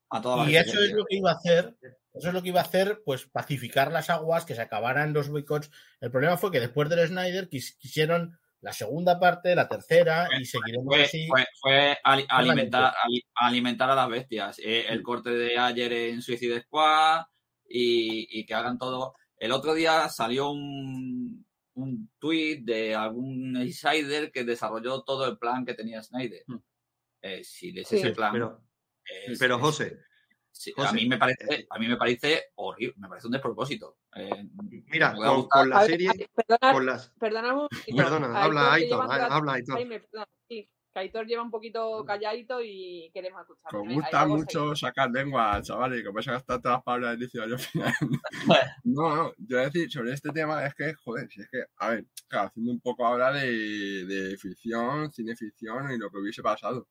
A toda la Y eso es lo que iba a hacer, eso es lo que iba a hacer, pues pacificar las aguas, que se acabaran los boicots. El problema fue que después del Snyder quis- quisieron la segunda parte, la tercera, y seguiremos Fue, así. fue- fue ali- alimentar, ali- alimentar a las bestias. Eh, el corte de ayer en Suicide Squad y, y que hagan todo. El otro día salió un, un tweet de algún insider que desarrolló todo el plan que tenía Snyder. Hmm. Eh, si de Sí. ese plan. Pero, es- pero José, sí, José, a mí me parece, a mí me parece horrible, me parece un despropósito. Eh, mira, con, la ver, serie, ay, perdona, con las. (laughs) perdona habla Aitor, habla Aitor. Sí, que Aitor lleva un poquito calladito y queremos escucharlo. Os gusta mucho seguimos. sacar lengua, chavales, y que vais a gastar todas las palabras del diccionario al final. (laughs) no, no, yo voy a decir sobre este tema es que, joder, si es que, a ver, claro, haciendo un poco ahora de, de ficción, cine ficción y lo que hubiese pasado.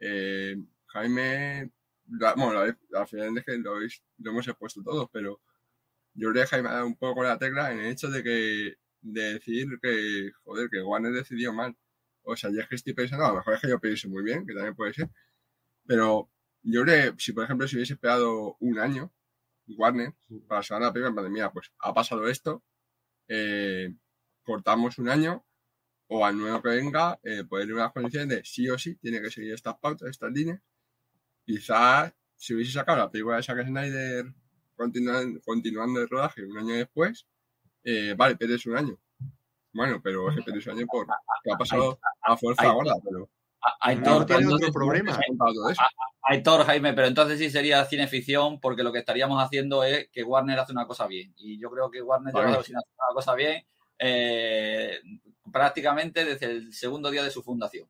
Eh, Jaime, la- bueno, la- al final es que lo, habéis- lo hemos expuesto todos, pero yo creo que Jaime ha dado un poco la tecla en el hecho de que, de decir que, joder, que Warner decidió mal. O sea, ya es que estoy pensando, a lo mejor es que yo pienso muy bien, que también puede ser, pero yo creo que si, por ejemplo, si hubiese esperado un año, Warner, para sacar la película, en plan mira, pues ha pasado esto, eh, cortamos un año, o al nuevo que venga, eh, ponerle unas condiciones de sí o sí, tiene que seguir estas pautas, estas líneas. Quizás, si hubiese sacado la película de Zack Snyder continuando, continuando el rodaje un año después, eh, vale, pierdes un año. Bueno, pero es que pierdes un año por (laughs) que ha pasado a fuerza Ay, gorda, pero No Aitor, tiene entonces- otro problema. Aitor, Jaime, pero entonces sí sería cineficción porque lo que estaríamos haciendo es que Warner hace una cosa bien. Y yo creo que Warner Vale. lleva hacer una cosa bien. eh, prácticamente desde el segundo día de su fundación.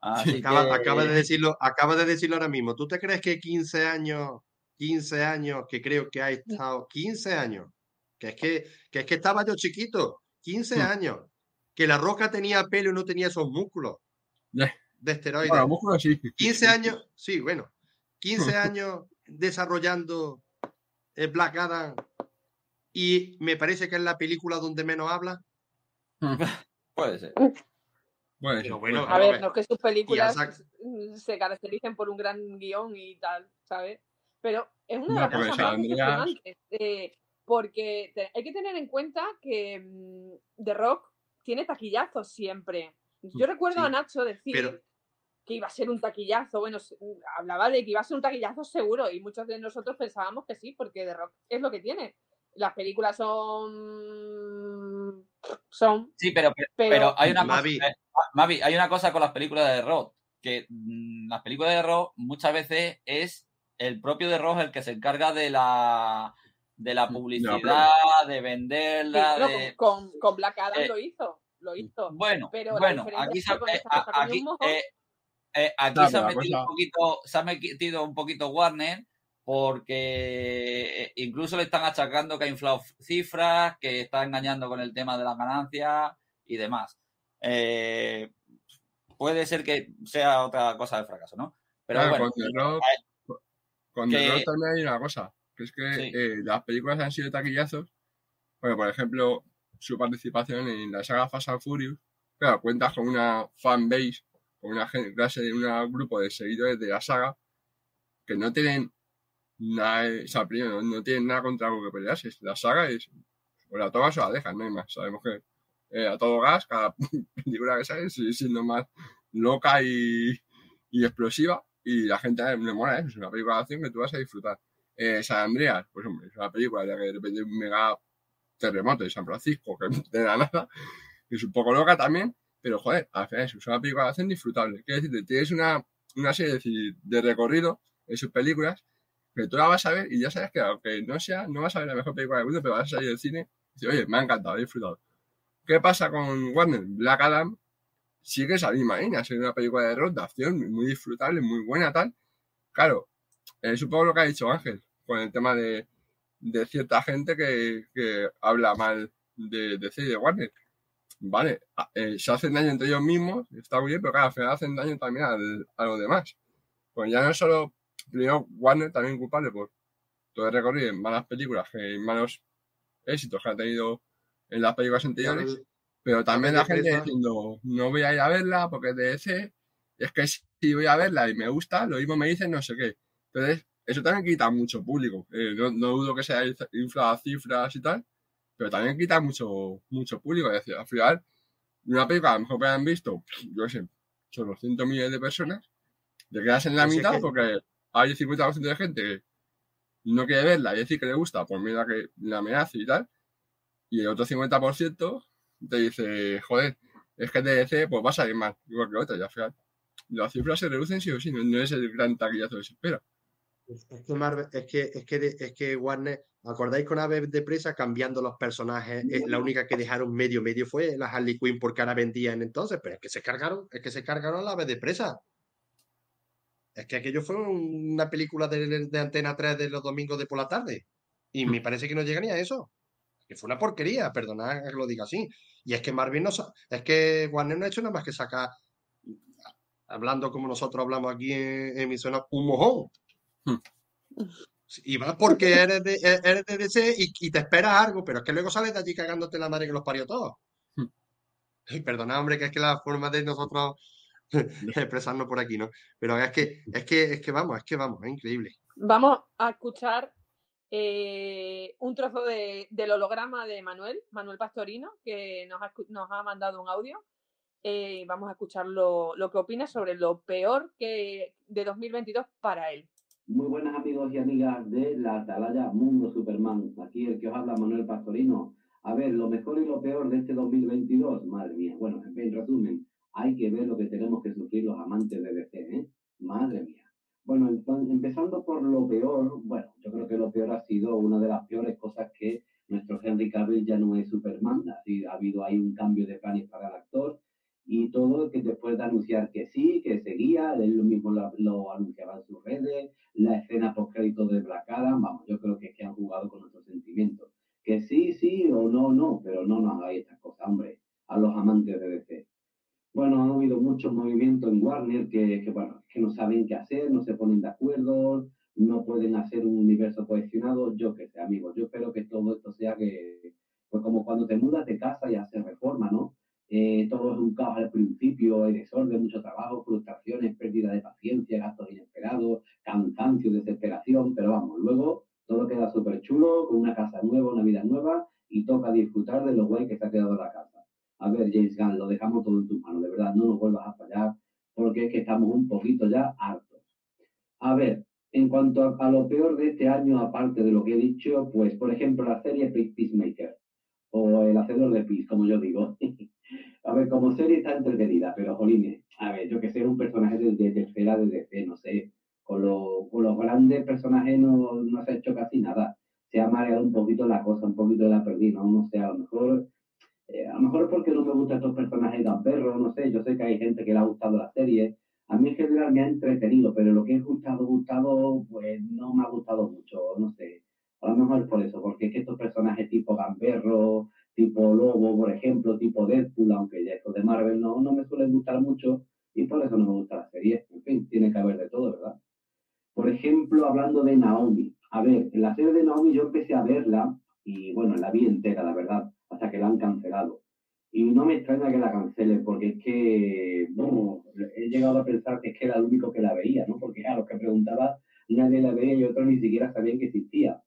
Así (laughs) que- acaba de decirlo, acaba de decirlo ahora mismo. ¿Tú te crees que 15 años, 15 años, que creo que ha estado, 15 años, que es que, que es que estaba yo chiquito, 15 Hmm. años, que la roca tenía pelo y no tenía esos músculos Ya. de esteroides. Bueno, músculos sí. 15 años, sí, bueno, 15 (laughs) años desarrollando el Black Adam y me parece que es la película donde menos habla. (laughs) Puede ser. Bueno, Pero bueno. A ver, ver. no es que sus películas mm, se caractericen por un gran guion y tal, ¿sabes? Pero es una de las cosas más decepcionantes, eh, porque te- hay que tener en cuenta que mm, The Rock tiene taquillazos siempre. Yo recuerdo Sí, a Nacho decir pero- que iba a ser un taquillazo. Bueno, se- hablaba de que iba a ser un taquillazo seguro y muchos de nosotros pensábamos que sí, porque The Rock es lo que tiene. Las películas son... son Sí, pero, pero, Pero- hay una Mavi. cosa, eh, Mavi, hay una cosa con las películas de rock, que mm, las películas de rock muchas veces es el propio de rock el que se encarga de la de la publicidad, de sí, venderla, de con, con Black Adam eh, lo hizo, lo hizo. bueno, Pero bueno, aquí se, eh, aquí, eh, eh, aquí se ha metido un poquito, se ha metido un poquito Warner porque eh, incluso le están achacando que ha inflado cifras, que está engañando con el tema de las ganancias y demás. Eh, puede ser que sea otra cosa del fracaso, ¿no? Pero Claro, bueno, con The Rock, con The Rock también hay una cosa, que es que Sí. eh, las películas han sido taquillazos. Bueno, por ejemplo, su participación en la saga Fast and Furious, claro, cuentas con una fan base, con una clase de un grupo de seguidores de la saga que no tienen nada, o sea, primero, no, tienen nada contra algo que pelearse. La saga es, o la tomas o la dejas, no hay más. Sabemos que eh, a todo gas, cada (laughs) película que sale sigue siendo más loca y, y explosiva y la gente eh, le mola eso, es una película de acción que tú vas a disfrutar. Eh, San Andreas, pues hombre, es una película de que de repente un mega terremoto de San Francisco, que (laughs) de la nada, que es un poco loca también, pero joder, al final es una película de acción disfrutable. Quiero decirte, tienes una, una serie de, de recorrido en sus películas que tú la vas a ver y ya sabes que aunque no sea, no vas a ver la mejor película del mundo, pero vas a salir del cine y decir, oye, me ha encantado, he disfrutado. ¿Qué pasa con Warner? Black Adam sigue esa misma línea, es una película de rock, de acción, muy disfrutable, muy buena, tal. Claro, es un poco lo que ha dicho Ángel, con el tema de, de cierta gente que, que habla mal de, de C y de Warner. Vale, eh, se hacen daño entre ellos mismos, está muy bien, pero claro, al final hacen daño también al- a los demás. Pues ya no solo, primero, Warner también culpable por todo el recorrido en malas películas, en malos éxitos que ha tenido en las películas anteriores, pero también la gente diciendo, no voy a ir a verla porque es de DC, es que si voy a verla y me gusta, lo mismo me dicen no sé qué. Entonces, eso también quita mucho público. Eh, no, no dudo que sea infladas cifras y tal, pero también quita mucho, mucho público. Es decir, al final, una película a lo mejor que han visto, yo qué sé, son los cientos miles de personas, te quedas en la Pues es mitad que- porque hay 50% de gente que no quiere verla y decir que le gusta por miedo a que la amenace y tal, y el otro 50% te dice, joder, es que TDC pues va a salir mal, igual que otra, y al final las cifras se reducen sí o sí, no, no es el gran taquillazo que se espera. Es que, Marvel- es que, es que, es que Warner, ¿acordáis con Aves de Presa cambiando los personajes? Eh, la única que dejaron medio medio fue la Harley Quinn porque ahora vendían entonces, pero es que se cargaron, es que se cargaron a la Aves de Presa. Es que aquello fue una película de, de Antena 3 de los domingos de por la tarde. Y me parece que no llega ni a eso. Que fue una porquería, perdonad que lo diga así. Y es que Marvel no es que Warner no ha hecho nada más que sacar, hablando como nosotros hablamos aquí en mi zona, un mojón. Y vas porque eres de, e- eres de DC y, y te esperas algo, pero es que luego sales de allí cagándote la madre que los parió todos. Hmm. Y perdona, hombre, que es que la forma de nosotros (laughs) expresarnos por aquí, ¿no? Pero es que, es que, es que vamos, es que vamos, es increíble. Vamos a escuchar eh, un trozo de- del holograma de Manuel, Manuel Pastorino, que nos ha, nos ha mandado un audio. Eh, vamos a escuchar lo, lo que opina sobre lo peor que de 2022 para él. Muy buenas amigos y amigas de la Atalaya Mundo Superman. Aquí el que os habla Manuel Pastorino. A ver, lo mejor y lo peor de este 2022. Madre mía. Bueno, en resumen, hay que ver lo que tenemos que sufrir los amantes de DC, ¿eh? Madre mía. Bueno, entonces, empezando por lo peor, bueno, yo creo que lo peor ha sido una de las peores cosas que nuestro Henry Cavill ya no es Superman, así ha habido ahí un cambio de planes para el actor y todo que después de anunciar que sí, que seguía, él lo mismo lo, lo anunciaba en sus redes, la escena post crédito de Black Adam, vamos, yo creo que es que han jugado con nuestros sentimientos. Que sí, sí o no, no, pero no nos hagáis estas cosas, hombre, a los amantes de DC. Bueno, ha habido muchos movimientos en Warner que, que, bueno, que no saben qué hacer, no se ponen de acuerdo, no pueden hacer un universo cohesionado, yo qué sé, amigos, yo espero que todo esto sea que, pues como cuando te mudas de casa y haces reforma, ¿no? Eh, todo es un caos al principio, hay desorden, mucho trabajo, frustraciones, pérdida de paciencia, gastos inesperados, cansancio, desesperación, pero vamos, luego todo queda súper chulo, con una casa nueva, una vida nueva, y toca disfrutar de lo guay que se ha quedado la casa. A ver, James Gunn, lo dejamos todo en tus manos, de verdad, no nos vuelvas a fallar, porque es que estamos un poquito ya hartos. A ver, en cuanto a, a lo peor de este año, aparte de lo que he dicho, pues, por ejemplo, la serie Peacemaker, o El Hacedor de Peace, como yo digo. (laughs) a ver, como serie está entretenida, pero jolines, a ver, yo que sé, un personaje de, de tercera de DC, no sé, con, lo, con, los grandes personajes no, no, se ha hecho casi nada. Se ha mareado un poquito la cosa, un poquito la perdí, ¿no? No sé, a lo mejor, eh, a lo mejor es porque no me gustan estos personajes tan perros, no sé, yo sé que hay gente que le ha gustado la serie. A mí en general me ha entretenido, pero lo que he gustado, gustado, pues no me ha gustado mucho, no sé. A lo mejor es por eso, porque es que estos personajes tipo gamberro, tipo lobo, por ejemplo, tipo Deadpool, aunque ya estos de Marvel no, no me suelen gustar mucho y por eso no me gusta la serie. En fin, tiene que haber de todo, ¿verdad? Por ejemplo, hablando de Naomi. A ver, en la serie de Naomi yo empecé a verla y bueno, la vi entera, la verdad, hasta que la han cancelado. Y no me extraña que la cancelen, porque es que, no, he llegado a pensar que es que era el único que la veía, ¿no? Porque a los que preguntaba, nadie la veía y otros ni siquiera sabían que existía.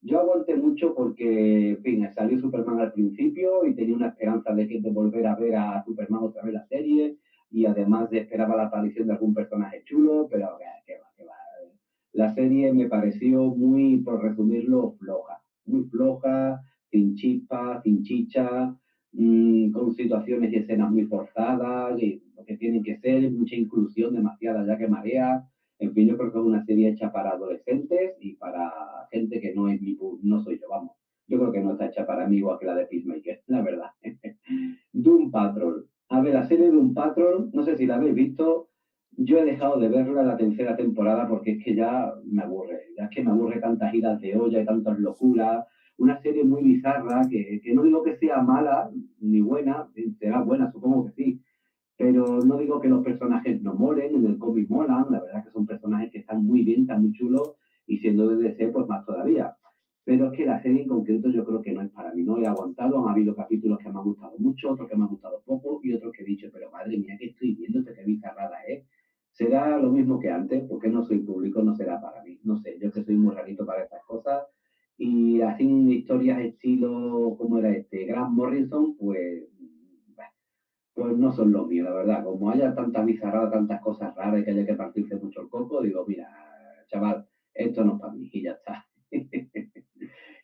Yo aguanté mucho porque, en fin, salió Superman al principio y tenía una esperanza de, que, de volver a ver a Superman otra vez la serie y además esperaba la aparición de algún personaje chulo, pero qué va, qué va. La serie me pareció muy, por resumirlo, floja. Muy floja, sin chispa, sin chicha, mmm, con situaciones y escenas muy forzadas, y lo que tienen que ser, mucha inclusión demasiada ya que marea. En fin, yo creo que es una serie hecha para adolescentes y para gente que no es mi, no soy yo, vamos. Yo creo que no está hecha para mí igual que la de Peacemaker, (laughs) la verdad. Doom Patrol. A ver, la serie Doom Patrol, no sé si la habéis visto, yo he dejado de verla la tercera temporada porque es que ya me aburre, ya es que me aburre tantas idas de olla y tantas locuras, una serie muy bizarra que, que no digo que sea mala ni buena, será buena, supongo que sí, pero no digo que los personajes no molen, en el cómic molan, la verdad que son personajes que están muy bien, están muy chulos, y siendo de DC, pues más todavía. Pero es que la serie en concreto yo creo que no es para mí, no he aguantado, han habido capítulos que me han gustado mucho, otros que me han gustado poco, y otros que he dicho, pero madre mía, que estoy viendo, qué bizarrada es. ¿eh? ¿Será lo mismo que antes? Porque no soy público, no será para mí. No sé, yo que soy muy rarito para estas cosas. Y así historias estilo, como era este? Grant Morrison, pues pues no son los míos, la verdad. Como haya tantas bizarradas, tantas cosas raras y que haya que partirse mucho el coco, digo, mira, chaval, esto no es para mí y ya está. (laughs)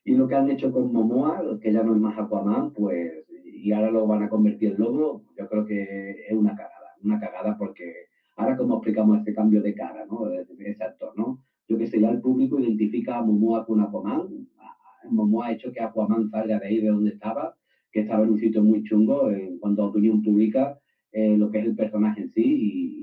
y lo que han hecho con Momoa, que ya no es más Aquaman, pues, y ahora lo van a convertir en lobo, yo creo que es una cagada, una cagada porque ahora como explicamos este cambio de cara, ¿no? Ese actor, ¿no? Yo que sé, ya el público identifica a Momoa con Aquaman, Momoa ha hecho que Aquaman salga de ahí de donde estaba, que estaba en un sitio muy chungo en cuanto a opinión pública, eh, lo que es el personaje en sí,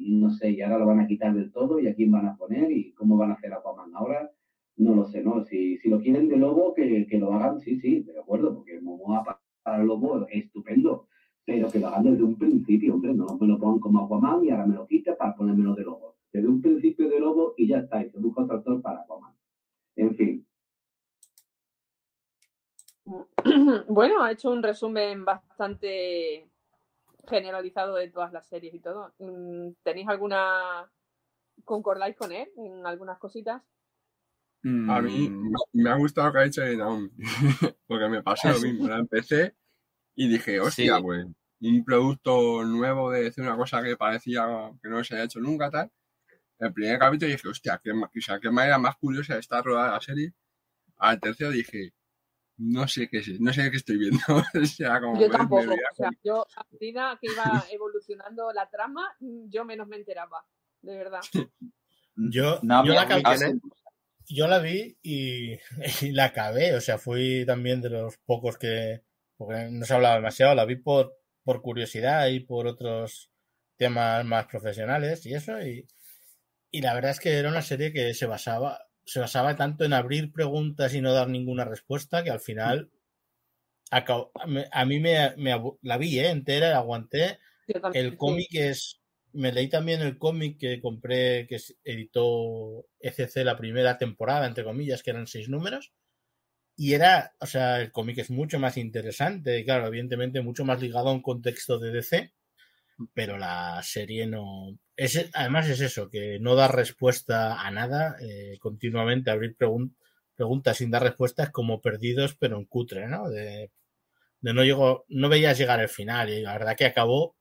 y, no sé, y ahora lo van a quitar del todo, y a quién van a poner, y cómo van a hacer Aquaman ahora, no lo sé, ¿no? Si, si lo quieren de lobo, que, que lo hagan, sí, sí, de acuerdo, porque Momoa para, para lobo es estupendo, pero que lo hagan desde un principio, hombre, no me lo pongan como Aquaman y ahora me lo quiten para ponérmelo de lobo. Desde un principio de lobo y ya está, y se busca otro para Aquaman. En fin, (clears throat) Bueno, ha hecho un resumen bastante generalizado de todas las series y todo. Mm, ¿Tenéis alguna... ¿Concordáis con él en algunas cositas? A mí me ha gustado lo que ha hecho de Naomi, porque me pasó lo mismo. La empecé y dije, hostia, sí. pues, un producto nuevo de decir una cosa que parecía que no se había hecho nunca, tal. El primer capítulo dije, hostia, qué, o sea, qué manera más curiosa está rodada la serie. Al tercero dije, no sé qué es, no sé qué estoy viendo. (laughs) o sea, como yo tampoco, o sea, yo a medida que iba (laughs) evolucionando la trama, yo menos me enteraba, de verdad. Yo, no, yo la, yo la vi y, (laughs) y la acabé, o sea, fui también de los pocos que, porque no se hablaba demasiado, la vi por, por curiosidad y por otros temas más profesionales y eso, y, y la verdad es que era una serie que se basaba, se basaba tanto en abrir preguntas y no dar ninguna respuesta que al final a mí me, la vi ¿eh? entera, aguanté. Yo también, El cómic es. Me leí también el cómic que compré, que editó ECC la primera temporada, entre comillas, que eran seis números. Y era, o sea, el cómic es mucho más interesante, y claro, evidentemente mucho más ligado a un contexto de DC, pero la serie no. Es, además es eso, que no da respuesta a nada, eh, continuamente abrir pregun- preguntas sin dar respuestas como perdidos, pero en cutre, ¿no? De, de no llegó, no veías llegar el final, y la verdad que acabó.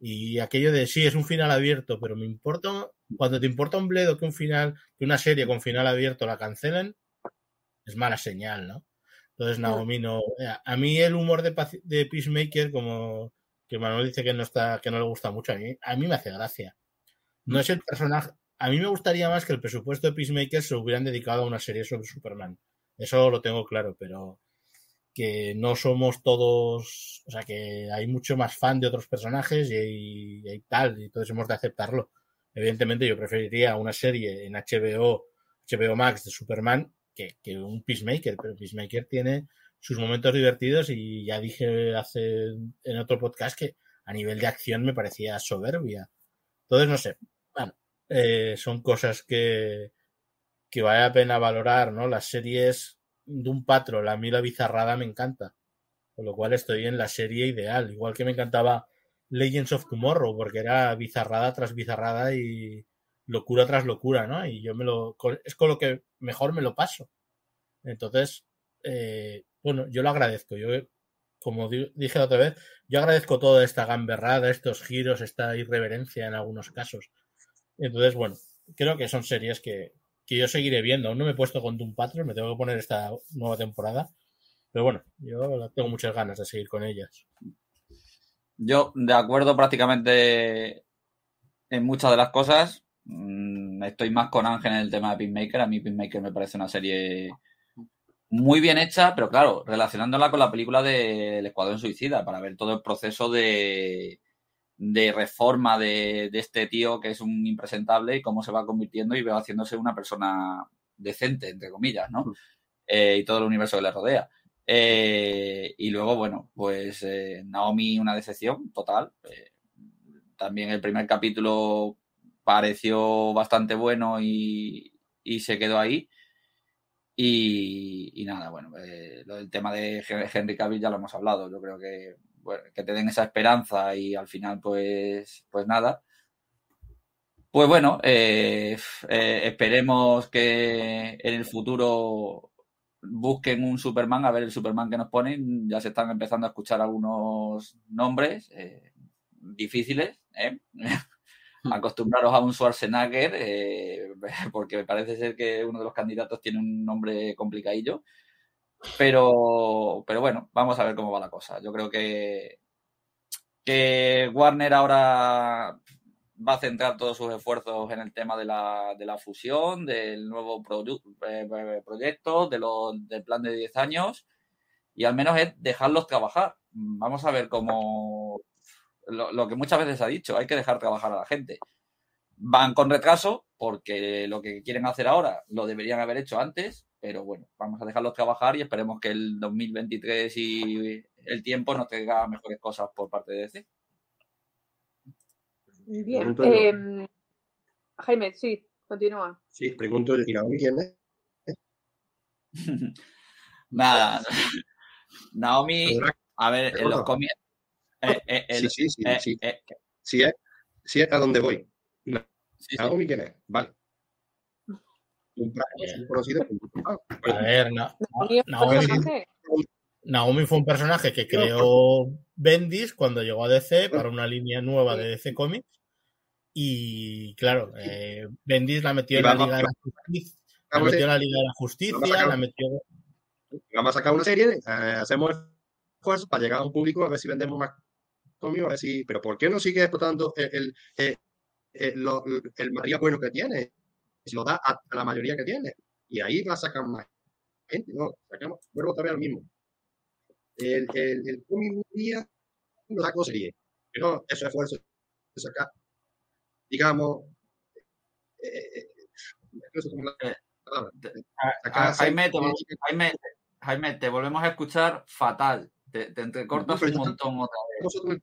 Y aquello de sí, es un final abierto, pero me importa, cuando te importa un bledo que un final, que una serie con final abierto la cancelen, es mala señal, ¿no? Entonces Naomi no. eh, A mí el humor de, de Peacemaker, como que Manuel dice que no está, que no le gusta mucho, a mí, a mí me hace gracia. No es el personaje. A mí me gustaría más que el presupuesto de Peacemaker se lo hubieran dedicado a una serie sobre Superman. Eso lo tengo claro, pero que no somos todos, o sea, que hay mucho más fan de otros personajes y, y tal, y entonces hemos de aceptarlo. Evidentemente yo preferiría una serie en HBO, HBO Max de Superman que, que un Peacemaker, pero Peacemaker tiene sus momentos divertidos y ya dije hace en otro podcast que a nivel de acción me parecía soberbia. Entonces, no sé, bueno, eh, son cosas que, que vale la pena valorar, ¿no? Las series de un patrón, a mí la bizarrada me encanta, con lo cual estoy en la serie ideal, igual que me encantaba Legends of Tomorrow, porque era bizarrada tras bizarrada y locura tras locura, ¿no? Y yo me lo, es con lo que mejor me lo paso. Entonces, eh, bueno, yo lo agradezco, yo, como di- dije otra vez, yo agradezco toda esta gamberrada, estos giros, esta irreverencia en algunos casos. Entonces, bueno, creo que son series que, que yo seguiré viendo. Aún no me he puesto con Doom Patrol, me tengo que poner esta nueva temporada. Pero bueno, yo tengo muchas ganas de seguir con ellas. Yo, de acuerdo prácticamente en muchas de las cosas. Mm, Estoy más con Ángel en el tema de Peacemaker. A mí Peacemaker me parece una serie muy bien hecha, pero claro, relacionándola con la película del Escuadrón Suicida, para ver todo el proceso de, de reforma de, de este tío que es un impresentable y cómo se va convirtiendo y va haciéndose una persona decente, entre comillas, ¿no? Eh, y todo el universo que le rodea. Eh, y luego, bueno, pues eh, Naomi una decepción total. También el primer capítulo pareció bastante bueno y, y se quedó ahí. Y, nada, bueno, eh, lo del tema de Hen- Henry Cavill ya lo hemos hablado. Yo creo que, bueno, que te den esa esperanza y al final, pues, pues nada. Pues bueno, eh, eh, esperemos que en el futuro busquen un Superman, a ver el Superman que nos ponen. Ya se están empezando a escuchar algunos nombres eh, difíciles. (laughs) Acostumbraros a un Schwarzenegger, eh, (laughs) porque parece ser que uno de los candidatos tiene un nombre complicadillo. Pero, pero bueno, vamos a ver cómo va la cosa. Yo creo que, que Warner ahora va a centrar todos sus esfuerzos en el tema de la, de la fusión, del nuevo eh, eh, proyecto, de lo- del plan de 10 años, y al menos es dejarlos trabajar. Vamos a ver cómo. Lo, lo que muchas veces ha dicho, hay que dejar trabajar a la gente. Van con retraso, porque lo que quieren hacer ahora lo deberían haber hecho antes, pero bueno, vamos a dejarlos trabajar y esperemos que el 2023 y el tiempo nos traiga mejores cosas por parte de DC. Muy bien. Em, Jaime, sí, continúa. Sí, pregunto, ¿y Naomi quién es? (laughs) Nada. (laughs) Naomi, a ver, en los Perdona. Sí, sí, sí, eh, sí. eh, Sí es, sí es a dónde voy. Na- sí, sí. Naomi quién es, vale. Un conocido. A ver, Na- Naomi Naomi, fue un personaje que creó Bendis cuando llegó a DC para una línea nueva de DC Comics. Y claro, eh, Bendis la metió la vamos- Liga de la Justicia. La Vamos metió en la Liga de la Vamos a Justicia, sacar- la metió. Vamos a sacar una serie, eh, hacemos esfuerzos para llegar a un público, a ver si vendemos más ver si. Pero ¿por qué no sigue explotando el, el, el- el- lo- el material bueno que tiene? Si lo da a, a la mayoría que tiene. Y ahí va a sacar más gente, ¿no? Sacamos, vuelvo otra vez al mismo. El, el, el cómic día lo saco serie. Pero eso es esfuerzo de sacar, digamos, eh, eh, no sé cómo la Eh, Sacar Jaime, seis- te, vol- Jaime, Jaime, te volvemos a escuchar fatal. Te, te entrecortas pero un montón otra vez. vosotros me-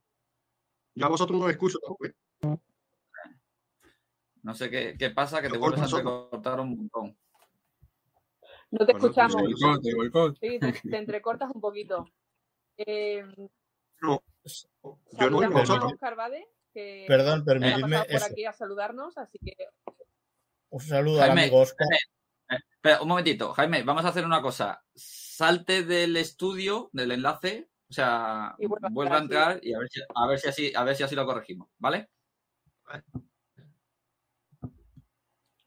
yo a vosotros no os escucho tampoco. ¿eh? No sé qué, qué pasa, que te vuelves a entrecortar un montón. No te pues escuchamos. sí. Boicot. Sí, te, te entrecortas un poquito. Eh, No, yo no a. Oscar Bade, que Perdón, permitidme pasado por eso. aquí a saludarnos, así que Un saludo al Jaime, amigo Oscar. Eh, Espera, un momentito, Jaime, vamos a hacer una cosa. Salte del estudio, del enlace, o sea, vuelve a vuelve a entrar, y a ver si, a ver si así, a ver si así lo corregimos, ¿vale?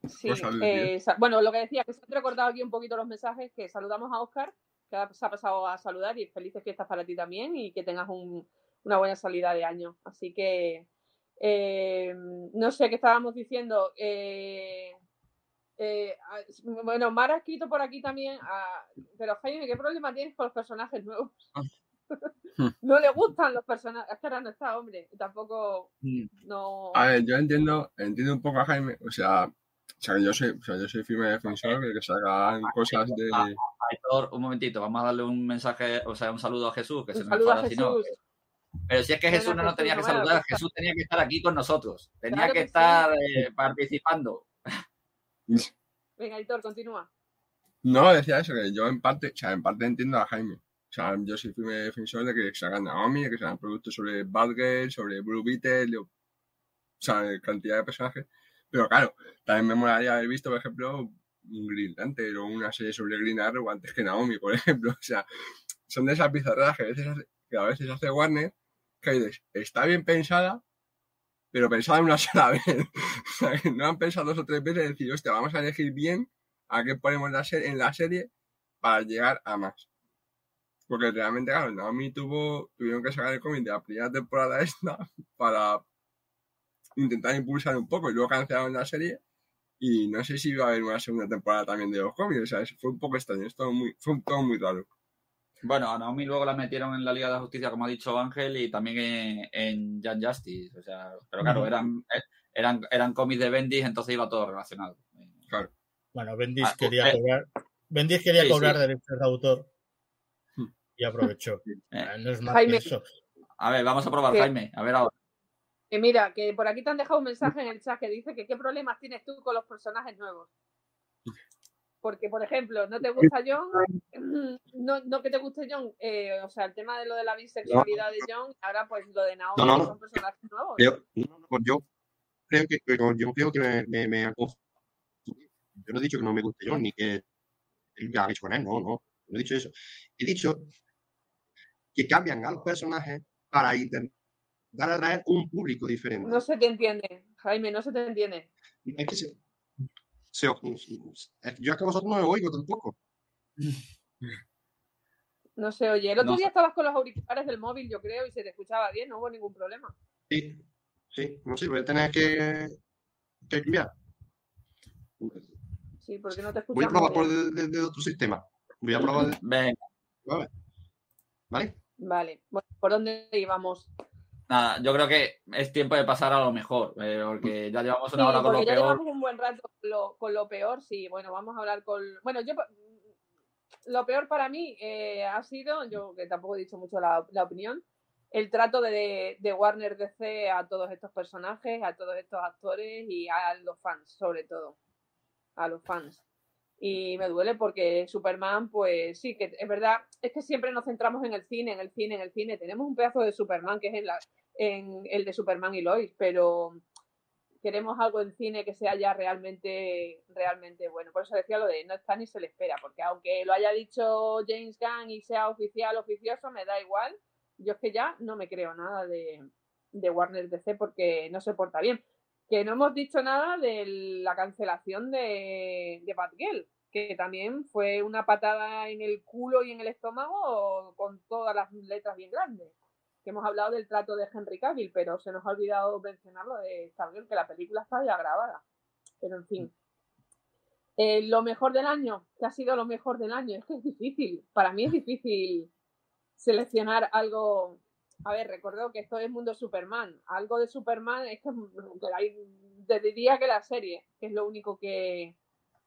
sí. Pues eh, bueno, lo que decía, que se han recortado aquí un poquito los mensajes, que saludamos a Oscar, que se ha pasado a saludar y felices fiestas para ti también y que tengas un- una buena salida de año. Así que, eh, no sé qué estábamos diciendo. eh, eh, ah, bueno, Mara ha escrito por aquí también, ah, pero Jaime, ¿qué problema tienes con los personajes nuevos? (laughs) no le gustan los personajes, es que ahora no está, hombre, tampoco no... A ver, yo entiendo, entiendo un poco a Jaime, o sea, o sea, yo soy, o sea, yo soy firme defensor de que se hagan cosas de. Ah, Aitor, un momentito, vamos a darle un mensaje, o sea, un saludo a Jesús, que se Un me saludo a enfada si no. Jesús. Pero si es que Jesús no nos Jesús, tenía que no me da saludar, gusto. Jesús tenía que estar aquí con nosotros, tenía Claro que que sí. estar eh, participando. Venga, Aitor, continúa. No, decía eso, que yo en parte, o sea, en parte entiendo a Jaime. O sea, yo soy firme defensor de que se hagan Naomi, de que se hagan productos sobre Batgirl, sobre Blue Beetle, o sea, cantidad de personajes. Pero claro, también me molaría haber visto, por ejemplo, un Green Lantern o una serie sobre Green Arrow antes que Naomi, por ejemplo. (laughs) O sea, son de esas bizarradas que a veces hace, que a veces hace Warner, que dices, está bien pensada, pero pensada una sola (laughs) vez. O sea, que no han pensado dos o tres veces decir, hostia, vamos a elegir bien a qué ponemos la en la serie para llegar a más. Porque realmente, claro, Naomi tuvo, tuvieron que sacar el cómic de la primera temporada (laughs) esta para intentar impulsar un poco y luego cancelaron la serie y no sé si iba a haber una segunda temporada también de los cómics, o sea, fue un poco extraño, es todo muy, fue todo muy raro. Bueno, a Naomi luego la metieron en la Liga de la Justicia, como ha dicho Ángel, y también en, en Young Justice. O sea, pero claro, eran, eh, eran, eran cómics de Bendis, entonces iba todo relacionado. Claro. Bueno, Bendis Ah, quería eh. cobrar. Bendis quería Sí, cobrar sí. derechos de autor Hmm. y aprovechó. (laughs) Eh, No es más Jaime. que eso. A ver, vamos a probar, ¿Qué? Jaime. A ver ahora. Que mira, que por aquí te han dejado un mensaje en el chat que dice que qué problemas tienes tú con los personajes nuevos. Porque, por ejemplo, no te gusta John, no, no que te guste John, eh, o sea, el tema de lo de la bisexualidad de John, ahora pues lo de Naomi, No, son personajes nuevos. Yo, creo que, pero yo creo que me, me, me. Yo no he dicho que no me guste yo, ni que él ha hecho con él, no, no, no he dicho eso. He dicho que cambian a los personajes para intentar atraer un público diferente. No se te entiende, Jaime, no se te entiende. Es que se, se- yo es que a vosotros no me oigo tampoco. (laughs) No se oye. El otro No. día estabas con los auriculares del móvil, yo creo, y se te escuchaba bien, no hubo ningún problema. Sí, sí, no sé, voy a tener que, que cambiar. Sí, porque no te Voy a probar por de, de- de otro sistema. Voy a probar, de- Venga, ¿vale? Vale, bueno, ¿por dónde íbamos? Nada, yo creo que es tiempo de pasar a lo mejor, eh, porque ya llevamos Sí, una hora con lo ya peor. llevamos un buen rato con lo, con lo peor, sí. Bueno, vamos a hablar con... Bueno, yo... Lo peor para mí eh, ha sido, yo que tampoco he dicho mucho la, la opinión, el trato de, de Warner DC a todos estos personajes, a todos estos actores y a los fans, sobre todo. A los fans. Y me duele porque Superman, pues sí, que es verdad, es que siempre nos centramos en el cine, en el cine, en el cine. Tenemos un pedazo de Superman que es en, la, en el de Superman y Lois, pero queremos algo en cine que sea ya realmente, realmente bueno. Por eso decía lo de no está ni se le espera, porque aunque lo haya dicho James Gunn y sea oficial, oficioso, me da igual. Yo es que ya no me creo nada de, de Warner DC porque no se porta bien. Que no hemos dicho nada de la cancelación de, de Batgirl, que también fue una patada en el culo y en el estómago con todas las letras bien grandes que hemos hablado del trato de Henry Cavill, pero se nos ha olvidado mencionar lo de Stargirl, que la película está ya grabada. Pero en fin. Eh, lo mejor del año, que ha sido lo mejor del año, es que es difícil. Para mí es difícil seleccionar algo. A ver, recuerdo que esto es Mundo Superman. Algo de Superman es (laughs) que, hay, te diría que la serie, que es lo único que,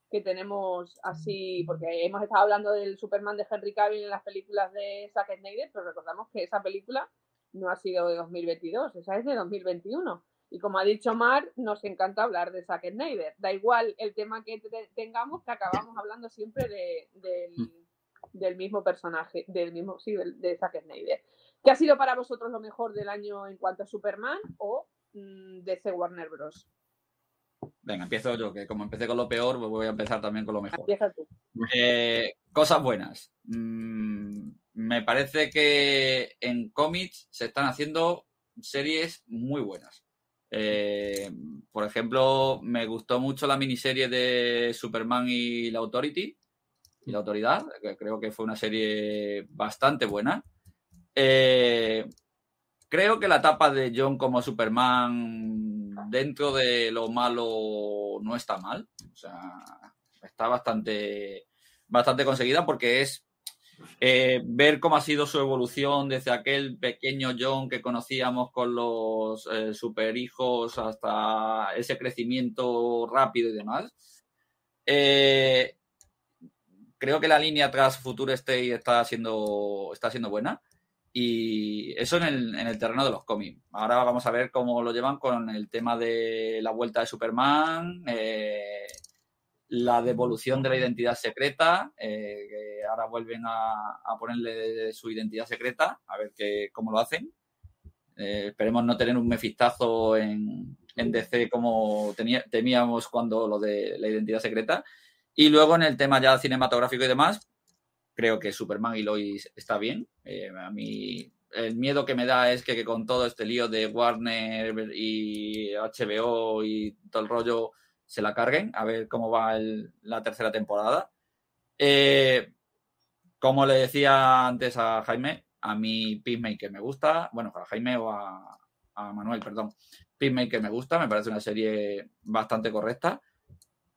que tenemos así, porque hemos estado hablando del Superman de Henry Cavill en las películas de Zack Snyder, pero recordamos que esa película no ha sido de 2022, esa es de 2021. Y como ha dicho Mar, nos encanta hablar de Zack Snyder. Da igual el tema que tengamos, que acabamos hablando siempre de, del, mismo personaje, del mismo, sí, de, Zack Snyder. ¿Qué ha sido para vosotros lo mejor del año en cuanto a Superman o mm, de DC Warner Bros? Venga, empiezo yo, que como empecé con lo peor, pues voy a empezar también con lo mejor. Empieza tú. Eh, cosas buenas. Mm, me parece que en cómics se están haciendo series muy buenas. Eh, por ejemplo, me gustó mucho la miniserie de Superman y la Authority y la Autoridad, que creo que fue una serie bastante buena. Eh, creo que la etapa de John como Superman dentro de lo malo no está mal. O sea, está bastante, bastante conseguida porque es eh, ver cómo ha sido su evolución desde aquel pequeño John que conocíamos con los eh, superhijos hasta ese crecimiento rápido y demás. Eh, creo que la línea tras Future State está siendo, está siendo buena. Y eso en el, en el, terreno de los cómics. Ahora vamos a ver cómo lo llevan con el tema de la vuelta de Superman, eh, la devolución de la identidad secreta, eh, que ahora vuelven a, ponerle su identidad secreta, a ver qué, cómo lo hacen. Eh, esperemos no tener un mefistazo en, en DC como tenía, temíamos cuando lo de la identidad secreta. Y luego en el tema ya cinematográfico y demás, Creo que Superman y Lois está bien. Eh, a mí el miedo que me da es que, con todo este lío de Warner y HBO y todo el rollo se la carguen, a ver cómo va la tercera temporada. Eh, como le decía antes a Jaime, a mí Peacemaker me gusta, bueno, a Jaime o a, Manuel, perdón. Peacemaker me gusta, me parece una serie bastante correcta.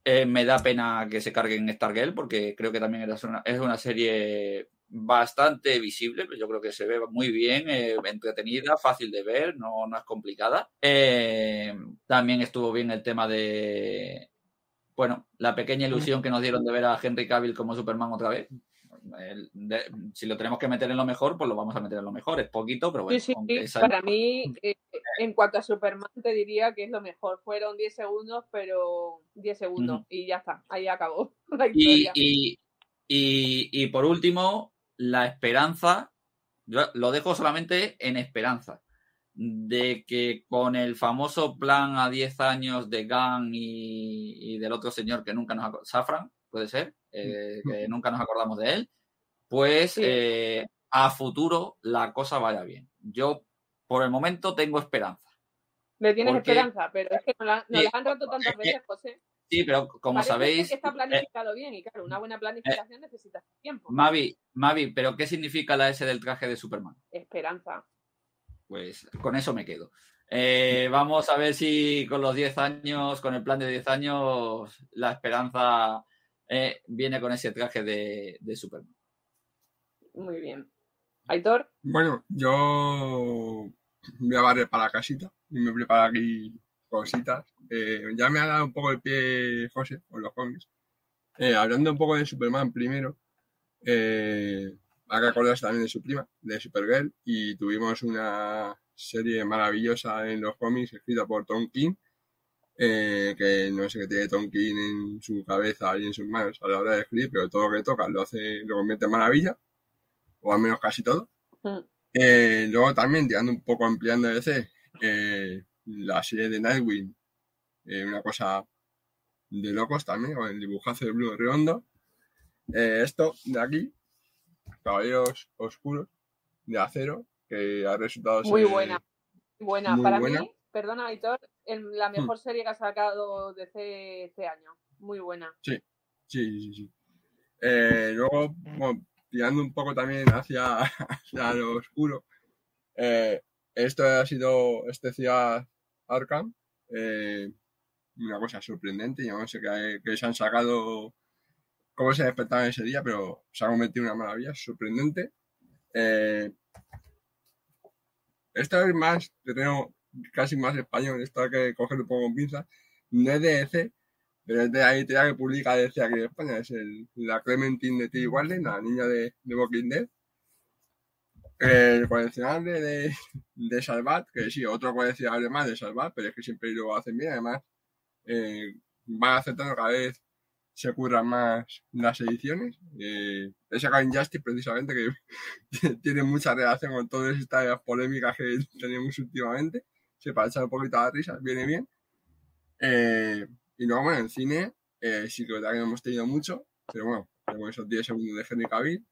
Eh, me da pena que se carguen Stargirl porque creo que también es una, es una serie bastante visible, pero yo creo que se ve muy bien, eh, entretenida, fácil de ver, no, no es complicada. Eh, también estuvo bien el tema de, bueno, la pequeña ilusión que nos dieron de ver a Henry Cavill como Superman otra vez. El, de, si lo tenemos que meter en lo mejor, pues lo vamos a meter en lo mejor. Es poquito, pero bueno. Sí, sí, Para mí, (laughs) eh, en cuanto a Superman, te diría que es lo mejor. Fueron 10 segundos, pero 10 segundos uh -huh. y ya está. Ahí acabó (laughs) la y, y, y, y, por último, la esperanza. Yo lo dejo solamente en esperanza. De que con el famoso plan a 10 años de Gunn y, y del otro señor que nunca nos. Safran, puede ser eh, que nunca nos acordamos de él, pues eh, a futuro la cosa vaya bien. Yo, por el momento, tengo esperanza. Le tienes porque, esperanza, pero es que nos la, nos sí, la han roto tantas veces, José. Sí, pero como Parece sabéis. Que está planificado eh, bien y claro, una buena planificación eh, necesita tiempo. Mavi, Mavi, ¿pero qué significa la S del traje de Superman? Esperanza. Pues con eso me quedo. Eh, vamos a ver si con los 10 años, con el plan de 10 años, la esperanza eh, viene con ese traje de, de, Superman. Muy bien. Aitor. Bueno, yo voy a barrer para la casita y me preparo aquí cositas. Eh, ya me ha dado un poco el pie José con los cómics. Eh, hablando un poco de Superman primero, eh, hay que acordarse también de su prima, de Supergirl, y tuvimos una serie maravillosa en los cómics escrita por Tom King, eh, que no sé qué tiene Tom King en su cabeza y en sus manos a la hora de escribir, pero todo lo que toca lo hace, lo convierte en maravilla, o al menos casi todo. Mm. Eh, luego también, tirando un poco ampliando DC, eh, la serie de Nightwing, eh, una cosa de locos también, con el dibujazo de Blue Redondo. Esto de aquí, Caballeros Oscuros, de acero, que ha resultado muy ser buena. Buena, muy para buena. mí, perdona, Aitor, la mejor hmm. serie que ha sacado DC este año. Muy buena. Sí, sí, sí, sí. Eh, luego, bueno, tirando un poco también hacia, (laughs) hacia lo oscuro, eh, esto ha sido este ciudad Arkham, eh, una cosa sorprendente. Yo no sé qué, qué se han sacado, cómo se despertaron ese día, pero se ha convertido en una maravilla, sorprendente. Eh, esta vez más, tengo casi más español, esto hay que cogerlo un poco con pinzas. No es de DC, pero es de la editorial que publica DC aquí en España. Es el, la Clementine de T. Warden, la niña de, de Walking Dead. El coleccionable de, de Salvat, que sí, otro coleccionable más de Salvat, pero es que siempre lo hacen bien. Además, eh, van aceptando cada vez se curran más las ediciones. Eh, he sacado Injustice precisamente, que (laughs) tiene mucha relación con todas estas polémicas que tenemos últimamente. Se para echar un poquito la risa, viene bien. Eh, y luego, bueno, en cine eh, sí que verdad no hemos tenido mucho, pero bueno, tenemos esos 10 segundos de Henry Cavill.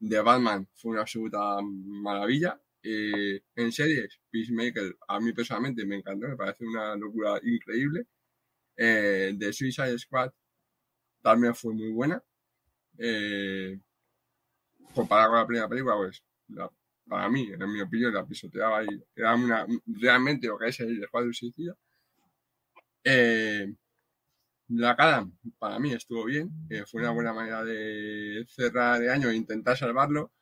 De Batman fue una absoluta maravilla. Eh, en series, Peacemaker, a mí personalmente me encantó, me parece una locura increíble. Eh, de Suicide Squad también fue muy buena. Eh, comparada con la primera película, pues para mí, en mi opinión, la pisoteaba y era una, realmente lo que es el Escuadrón Suicida. Eh, la cara, para mí, estuvo bien. eh, fue una buena manera de cerrar el año e intentar salvarlo.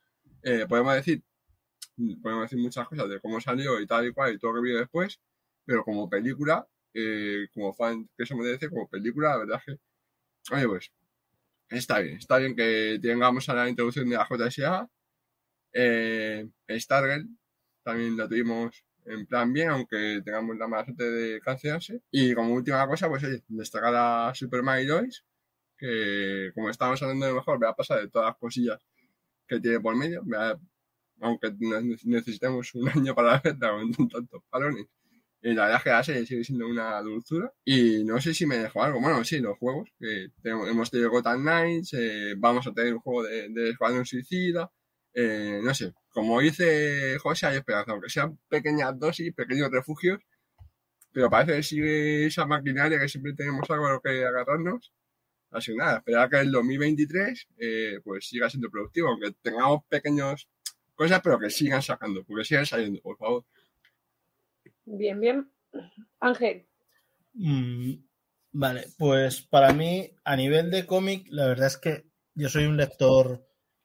Eh, podemos decir podemos decir muchas cosas de cómo salió y tal y cual y todo lo que vino después, pero como película, eh, como fan que se merece, como película, la verdad es que, oye, pues, está bien, está bien que tengamos a la introducción de la JSA, eh, Stargirl, también la tuvimos en plan bien, aunque tengamos la mala suerte de cancelarse, y como última cosa, pues oye, destacar a Superman y Lois, que como estábamos hablando de mejor, me va a pasar de todas las cosillas que tiene por medio, aunque ne- necesitemos un (laughs) año para verla con tantos palones. Y la verdad es que la serie sigue siendo una dulzura. Y no sé si me dejo algo. Bueno, sí, los juegos. Que tenemos- hemos tenido Gotham Knights, eh, vamos a tener un juego de, de Escuadrón Suicida. Eh, no sé, como dice José, hay esperanza, aunque sean pequeñas dosis, pequeños refugios. Pero parece que sigue esa maquinaria que siempre tenemos algo a lo que agarrarnos. Así que nada, esperar que el 2023 eh, pues siga siendo productivo, aunque tengamos pequeños cosas, pero que sigan sacando, porque sigan saliendo, por favor. Bien, bien. Ángel, Mm, vale, pues para mí, a nivel de cómic, la verdad es que yo soy un lector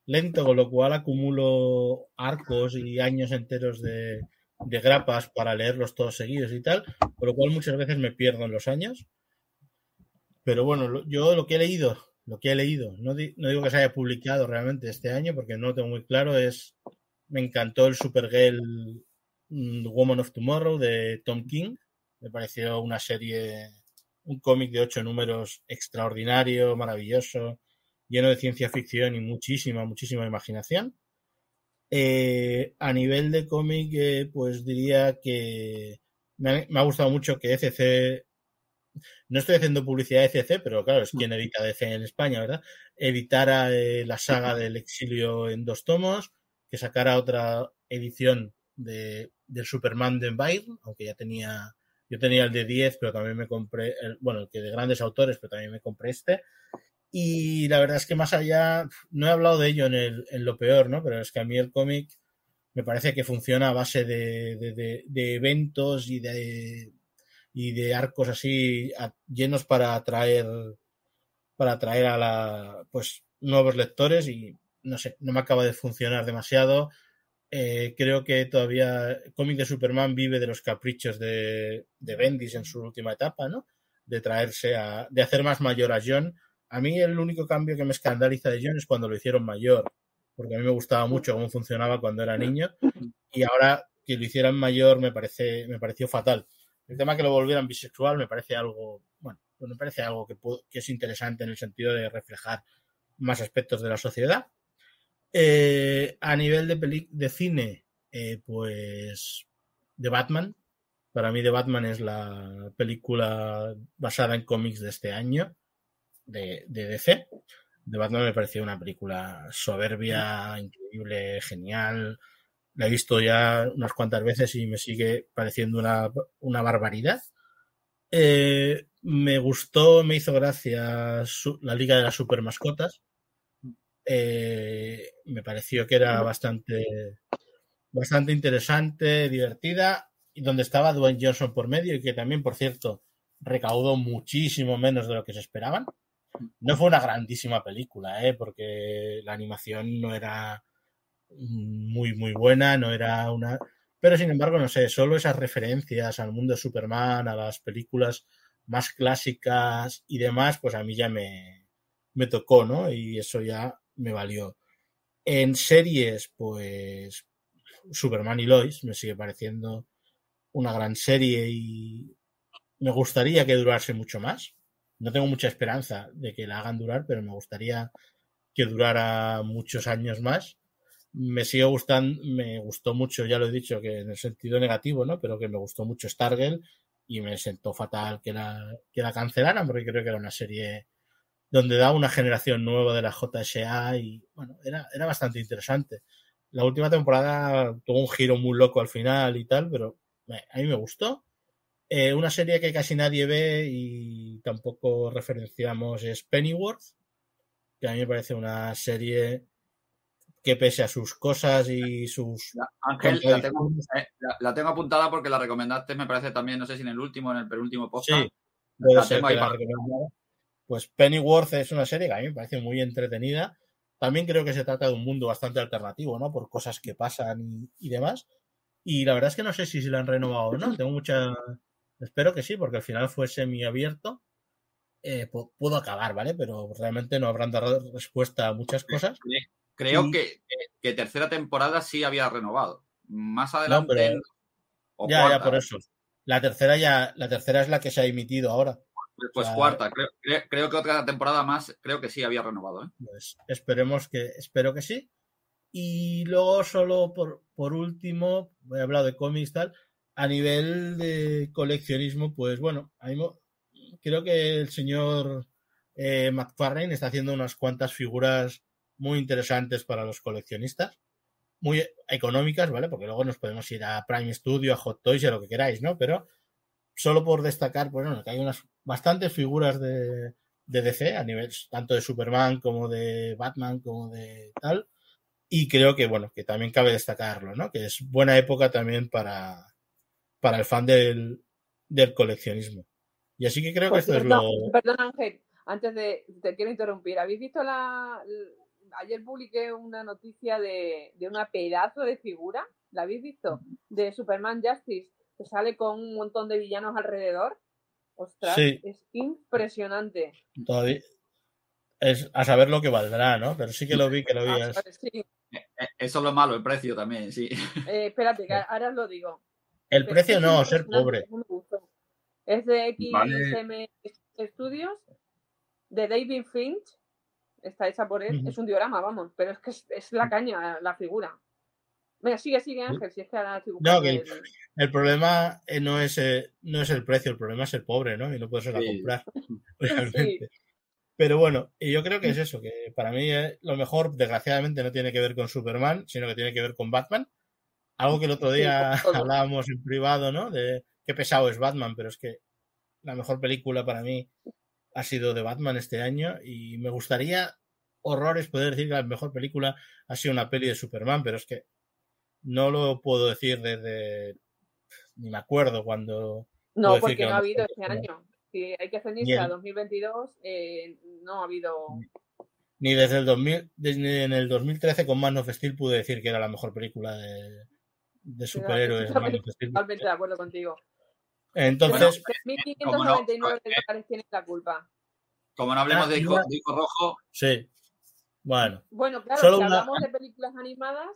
lento, con lo cual acumulo arcos y años enteros de, grapas para leerlos todos seguidos y tal, con lo cual muchas veces me pierdo en los años. Pero bueno, yo lo que he leído, lo que he leído, no, no digo que se haya publicado realmente este año, porque no lo tengo muy claro, es, me encantó el Supergirl mm, Woman of Tomorrow de Tom King, me pareció una serie, un cómic de ocho números extraordinario, maravilloso, lleno de ciencia ficción y muchísima, muchísima imaginación. Eh, a nivel de cómic, eh, pues diría que me ha, gustado mucho que ECC, no estoy haciendo publicidad de ECC, pero claro, es quien edita DC en España, ¿verdad? Editara eh, la saga del exilio en dos tomos, que sacara otra edición de, del Superman de Byrne, aunque ya tenía, yo tenía el de 10, pero también me compré, bueno, el que de grandes autores, pero también me compré este. Y la verdad es que más allá, no he hablado de ello en, el, en lo peor, ¿no? Pero es que a mí el cómic me parece que funciona a base de, de, eventos y de, y de arcos así llenos para atraer para atraer a la pues nuevos lectores y no sé, no me acaba de funcionar demasiado. Eh, creo que todavía el cómic de Superman vive de los caprichos de, de Bendis en su última etapa, ¿no? De traerse a, de hacer más mayor a John. A mí el único cambio que me escandaliza de John es cuando lo hicieron mayor, porque a mí me gustaba mucho cómo funcionaba cuando era niño y ahora que lo hicieran mayor me parece me pareció fatal. El tema que lo volvieran bisexual me parece algo, bueno, pues me parece algo que, que es interesante en el sentido de reflejar más aspectos de la sociedad. Eh, a nivel de cine, eh, pues de Batman. Para mí, The Batman es la película basada en cómics de este año, de, de DC. The Batman me pareció una película soberbia, increíble, genial. La he visto ya unas cuantas veces y me sigue pareciendo una, una barbaridad. Eh, me gustó, me hizo gracia la Liga de las Super Mascotas. Eh, me pareció que era bastante, bastante interesante, divertida, y donde estaba Dwayne Johnson por medio, y que también, por cierto, recaudó muchísimo menos de lo que se esperaban. No fue una grandísima película, ¿eh? porque la animación no era muy, muy buena, no era una... Pero sin embargo, no sé, solo esas referencias al mundo de Superman, a las películas más clásicas y demás, pues a mí ya me, me tocó, ¿no? Y eso ya me valió. En series, pues Superman y Lois me sigue pareciendo una gran serie y me gustaría que durase mucho más. No tengo mucha esperanza de que la hagan durar, pero me gustaría que durara muchos años más. Me sigue gustando, me gustó mucho, ya lo he dicho, que en el sentido negativo, ¿no? Pero que me gustó mucho Stargirl y me sentó fatal que la, que la cancelaran porque creo que era una serie donde da una generación nueva de la JSA y bueno, era, era bastante interesante. La última temporada tuvo un giro muy loco al final y tal, pero a mí me gustó. Eh, una serie que casi nadie ve y tampoco referenciamos es Pennyworth, que a mí me parece una serie que pese a sus cosas y sus... Ángel, la tengo, eh, la, tengo, apuntada porque la recomendaste, me parece también, no sé si en el último en el penúltimo podcast. Sí, puede ser que la Pues Pennyworth es una serie que a mí me parece muy entretenida. También creo que se trata de un mundo bastante alternativo, ¿no? Por cosas que pasan y, demás. Y la verdad es que no sé si se la han renovado o no. Tengo mucha... Espero que sí, porque al final fue semi-abierto. Eh, puedo acabar, ¿vale? Pero realmente no habrán dado respuesta a muchas cosas. Creo que, que, tercera temporada sí había renovado. Más adelante. ya, ya, por eso. La tercera ya, la tercera es la que se ha emitido ahora. Pues, pues cuarta, creo, que otra temporada más, creo que sí había renovado. ¿eh? Pues esperemos que, espero que sí. Y luego, solo por, por último, he hablado de cómics tal. A nivel de coleccionismo, pues bueno, creo que el señor eh, McFarlane está haciendo unas cuantas figuras muy interesantes para los coleccionistas, muy económicas, ¿vale? Porque luego nos podemos ir a Prime Studio, a Hot Toys, a lo que queráis, ¿no? Pero solo por destacar, pues bueno, que hay unas bastantes figuras de, de DC a nivel tanto de Superman como de Batman como de tal. Y creo que, bueno, que también cabe destacarlo, ¿no? Que es buena época también para, para el fan del, del coleccionismo. Y así que creo que esto es lo. Perdón, Ángel, antes de. Te quiero interrumpir. ¿Habéis visto la, ayer publiqué una noticia de, de una pedazo de figura, ¿la habéis visto? De Superman Justice, que sale con un montón de villanos alrededor. Ostras, es impresionante. Todavía es a saber lo que valdrá, ¿no? Pero sí que lo vi, que lo vi. Eh, eh, eso es lo malo, el precio también, sí. Eh, espérate, que ahora os lo digo. El precio no, ser pobre. Es de XM Studios, de David Finch, está hecha por él, es un diorama, vamos, pero es que es, la caña, la figura. Venga, sigue, sigue, Ángel, si es que ahora no, el, el, problema eh, no es, eh, no es el precio, el problema es el pobre, ¿no? Y no puedes ir a comprar, (laughs) (laughs) realmente. Pero bueno, y yo creo que es eso, que para mí eh, lo mejor, desgraciadamente, no tiene que ver con Superman, sino que tiene que ver con Batman. Algo que el otro día (laughs) hablábamos en privado, ¿no? De qué pesado es Batman, pero es que la mejor película para mí ha sido de Batman este año y me gustaría horrores poder decir que la mejor película ha sido una peli de Superman, pero es que no lo puedo decir desde ni me acuerdo cuando no porque no ha habido este año. Si hay que ceñirse a 2022 eh, no ha habido ni desde el 2000 desde en el 2013 con Man of Steel pude decir que era la mejor película de, de superhéroes totalmente de acuerdo contigo entonces, 3.599 dólares tiene la culpa. Como no hablemos ah, de disco, rojo. Sí. Bueno. Bueno, claro, si hablamos de películas animadas.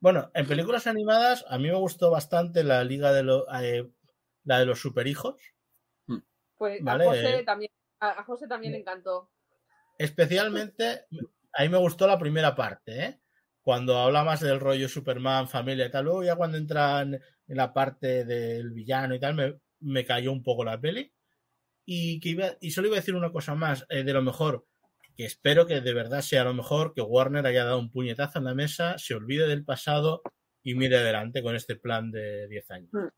Bueno, en películas animadas a mí me gustó bastante la Liga de los eh, la de los Superhijos. Hmm. Pues a José también, a José también le encantó. Especialmente, a mí me gustó la primera parte, ¿eh? Cuando habla más del rollo Superman, familia y tal, luego ya cuando entran en la parte del villano y tal, me, me cayó un poco la peli. Y, que iba, y solo iba a decir una cosa más, eh, de lo mejor, que espero que de verdad sea lo mejor, que Warner haya dado un puñetazo en la mesa, se olvide del pasado y mire adelante con este plan de 10 años. Hmm.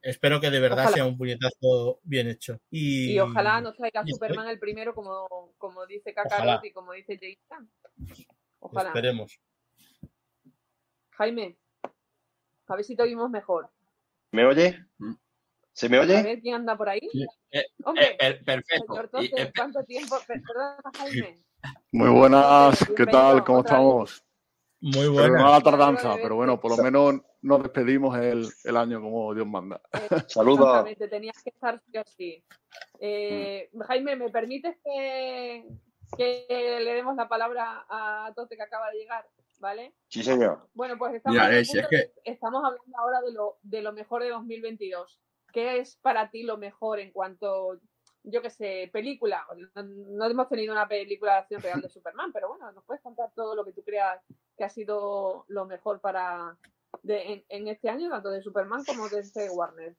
Espero que de verdad sea un puñetazo bien hecho. Y, ojalá nos traiga Superman el primero, como, como dice Kakarot y como dice Jason. Ojalá. Esperemos. Jaime, a ver si te oímos mejor. ¿Me oye? Mm. ¿Se me A oye? ver quién anda por ahí. Eh, Hombre, Eh, per- perfecto. señor eh, ¿cuánto tiempo? Per- Perdona, Jaime. Muy buenas, ¿qué tal? ¿Cómo estamos? Muy Perdona buena. la tardanza, pero bueno, por lo menos nos despedimos el, el año como Dios manda. (laughs) Saludos. Exactamente, tenías que estar sí o sí. Eh, Jaime, ¿me permites que, que le demos la palabra a Tote que acaba de llegar? ¿Vale? Sí, señor. Bueno, pues estamos, es que- hablando ahora de lo, de lo mejor de 2022. ¿Qué es para ti lo mejor en cuanto, yo qué sé, película? No, no hemos tenido una película de acción real de (laughs) Superman, pero bueno, nos puedes contar todo lo que tú creas que ha sido lo mejor para de- en, en este año, tanto de Superman como de este Warner.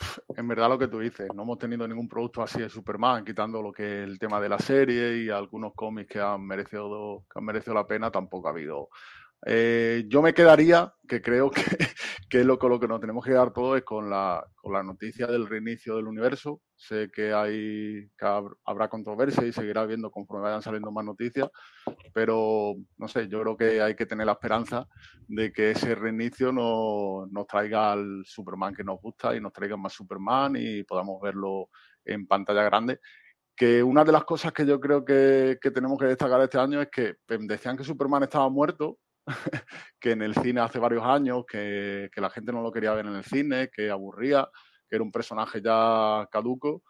(laughs) En verdad lo que tú dices, no hemos tenido ningún producto así de Superman, quitando lo que es el tema de la serie y algunos cómics que han merecido, que han merecido la pena, tampoco ha habido. Eh, yo me quedaría, que creo que, (laughs) que lo, con lo que nos tenemos que quedar todos, es con la, con la noticia del reinicio del universo. Sé que hay que hab- habrá controversia y seguirá habiendo conforme vayan saliendo más noticias, pero no sé, yo creo que hay que tener la esperanza de que ese reinicio nos, nos traiga al Superman que nos gusta y nos traiga más Superman y podamos verlo en pantalla grande. Que una de las cosas que yo creo que, que tenemos que destacar este año es que em, decían que Superman estaba muerto, (laughs) que en el cine hace varios años, que, que la gente no lo quería ver en el cine, que aburría, que era un personaje ya caduco.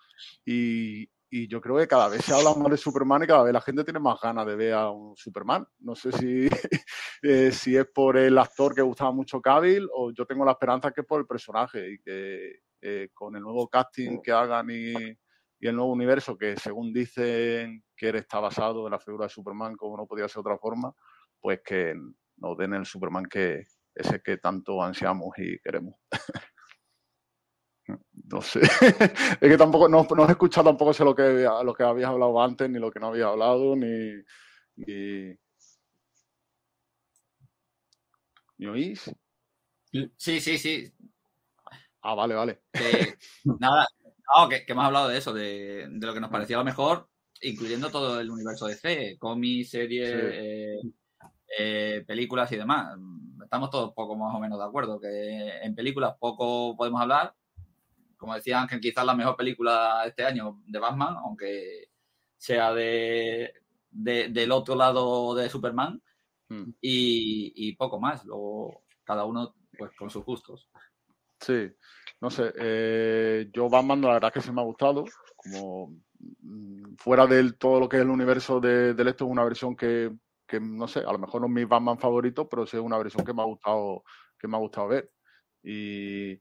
Y, y yo creo que cada vez se habla más de Superman y cada vez la gente tiene más ganas de ver a un Superman. No sé si, (laughs) eh, si es por el actor que gustaba mucho Cavill o yo tengo la esperanza que es por el personaje y que eh, con el nuevo casting que hagan y, el nuevo universo que según dicen que está basado en la figura de Superman como no podía ser de otra forma, pues que nos den el Superman que ese que tanto ansiamos y queremos. (laughs) No sé, (laughs) es que tampoco, no, no he escuchado tampoco sé lo que, lo que habías hablado antes, ni lo que no había hablado, ni, ni... ¿Me oís? sí, sí, sí. Ah, vale, vale. nada, no, que, que hemos hablado de eso, de, de lo que nos parecía lo mejor, incluyendo todo el universo de C, cómics, series, Sí. eh, eh, películas y demás. Estamos todos poco más o menos de acuerdo, que en películas poco podemos hablar. Como decía Ángel, quizás la mejor película este año de Batman, aunque sea de, de- del otro lado de Superman, Mm. y, y poco más. Luego, cada uno pues con sus gustos. Sí, no sé, eh, yo Batman la verdad es que sí me ha gustado, como mm, fuera del todo lo que es el universo de, del esto es una versión que, que, no sé, a lo mejor no es mi Batman favorito, pero sí es una versión que me ha gustado, que me ha gustado ver. Y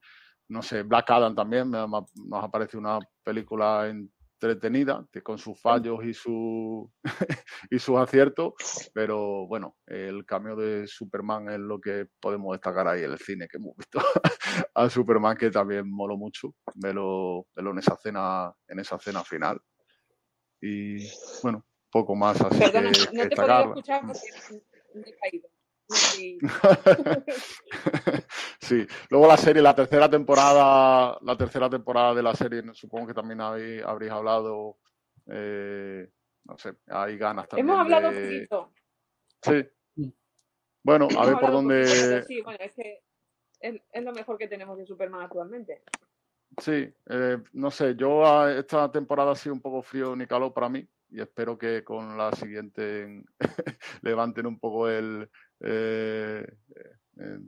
no sé, Black Adam también me ha- me ha- nos ha parecido una película entretenida, que con sus fallos y, su, (laughs) y sus aciertos, pero bueno, el cambio de Superman es lo que podemos destacar ahí en el cine que hemos visto (laughs) a Superman que también moló mucho verlo, verlo en esa escena en esa escena final y bueno poco más así Perdona, que, no que te destacar escuchar porque me he caído. Sí luego la serie la tercera temporada la tercera temporada de la serie supongo que también habéis, habréis hablado eh, no sé hay ganas también Hemos hablado de- poquito. sí bueno a ver por hablado poquito, dónde sí, bueno, es que es, es lo mejor que tenemos de Superman actualmente. Sí, eh, no sé, yo esta temporada ha sido un poco frío ni calor para mí y espero que con la siguiente (laughs) levanten un poco el, eh, eh,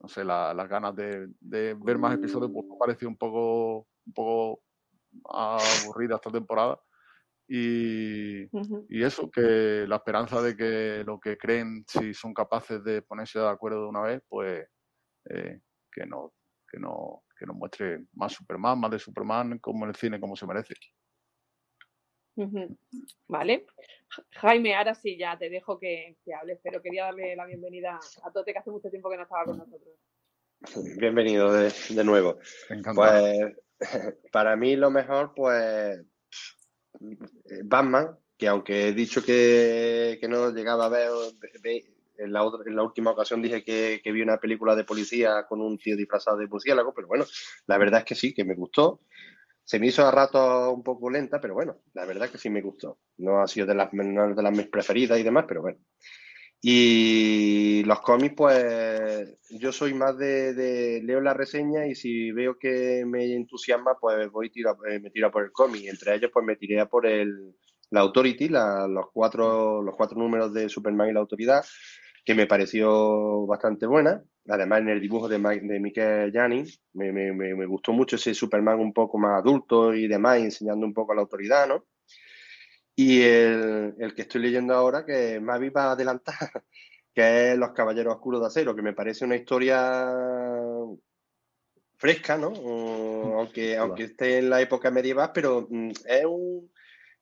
no sé, la- las ganas de, de ver más episodios, porque me ha parecido un poco, un poco aburrida esta temporada. Y, y eso, que la esperanza de que lo que creen, si son capaces de ponerse de acuerdo de una vez, pues eh, que no, que no, que nos muestre más Superman, más de Superman, como en el cine, como se merece. Vale. Ja- Jaime, ahora sí, ya te dejo que, que hables, pero quería darle la bienvenida a Tote, que hace mucho tiempo que no estaba con nosotros. Bienvenido de, de nuevo. Encantado. Pues (laughs) para mí lo mejor, pues eh, Batman, que aunque he dicho que, que no llegaba a ver, ve- en la, otra- en la última ocasión dije que, que vi una película de policía con un tío disfrazado de murciélago, pero bueno, la verdad es que sí, que me gustó. Se me hizo a rato un poco lenta, pero bueno, la verdad que sí me gustó. No ha sido de las, no de las mis preferidas y demás, pero bueno. Y los cómics, pues yo soy más de, leo la reseña y si veo que me entusiasma, pues voy eh, me tiro por el cómic. Entre ellos, pues me tiré a por el, la Authority, la- los cuatro, los cuatro números de Superman y la Autoridad, que me pareció bastante buena. Además, en el dibujo de, Ma- de Janin, me, me, me, gustó mucho ese Superman un poco más adulto y demás, enseñando un poco a la autoridad, ¿no? Y el, el que estoy leyendo ahora, que Mavi va a adelantar, (laughs) que es Los Caballeros Oscuros de Acero, que me parece una historia fresca, ¿no? O- aunque, aunque esté en la época medieval, pero mm, es un...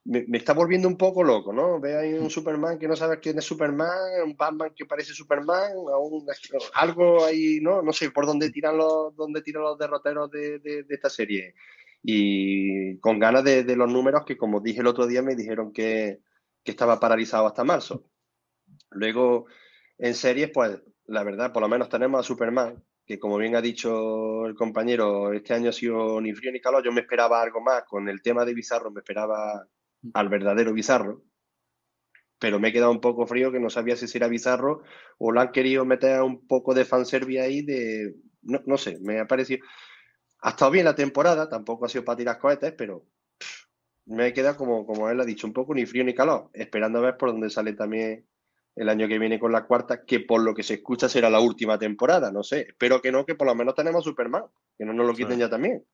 Me, está volviendo un poco loco, ¿no? Ve ahí un Superman que no sabes quién es Superman, un Batman que parece Superman, un- algo ahí, ¿no? No sé por dónde tiran los, dónde tiran los derroteros de, de- de esta serie. Y con ganas de, de los números que, como dije el otro día, me dijeron que, que estaba paralizado hasta marzo. Luego, en series, pues la verdad, por lo menos tenemos a Superman, que como bien ha dicho el compañero, este año ha sido ni frío ni calor. Yo me esperaba algo más. Con el tema de Bizarro me esperaba al verdadero Bizarro, pero me he quedado un poco frío que no sabía si era Bizarro o lo han querido meter un poco de fanservice ahí de... No, no sé, me ha parecido... Ha estado bien la temporada, tampoco ha sido para tirar cohetes, pero me he quedado como, como él ha dicho, un poco ni frío ni calor, esperando a ver por dónde sale también el año que viene con la cuarta, que por lo que se escucha será la última temporada, no sé. Espero que no, que por lo menos tenemos Superman, que no nos lo quiten ya también.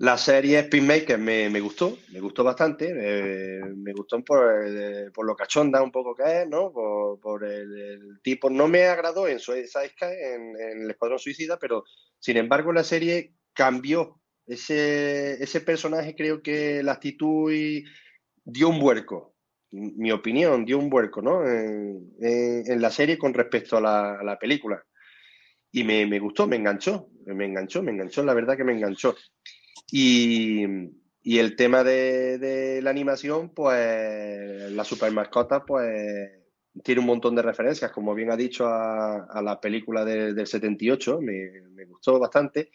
La serie Spinmaker me, me gustó, me gustó bastante, me gustó por, eh, por lo cachonda un poco que es, ¿no? Por, por el, el tipo, no me agradó en Suicide en, en el Escuadrón Suicida, pero sin embargo la serie cambió. Ese, ese personaje creo que la actitud y dio un vuelco, mi opinión, dio un vuelco, ¿no? En, en- en la serie con respecto a la, a la película. Y me, me gustó, me enganchó, me enganchó, me enganchó, la verdad que me enganchó. Y, y el tema de, de la animación, pues la super mascota, pues tiene un montón de referencias, como bien ha dicho a, a la película de- del 78, me, me gustó bastante,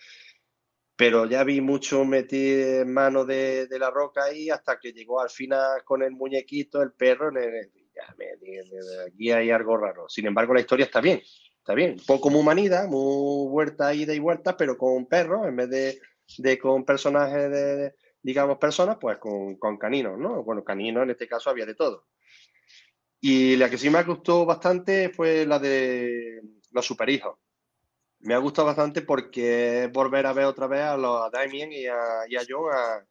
pero ya vi mucho meter mano de, de la roca ahí hasta que llegó al final con el muñequito, el perro, en el- ya me, aquí hay algo raro. Sin embargo, la historia está bien, está bien, un poco muy humanidad, muy vuelta, ida y vuelta, pero con perros en vez de de con personajes de, de, digamos, personas, pues con, con caninos, ¿no? Bueno, caninos en este caso había de todo. Y la que sí me gustó bastante fue la de los superhijos. Me ha gustado bastante porque volver a ver otra vez a, los, a Damien y a, y a John a,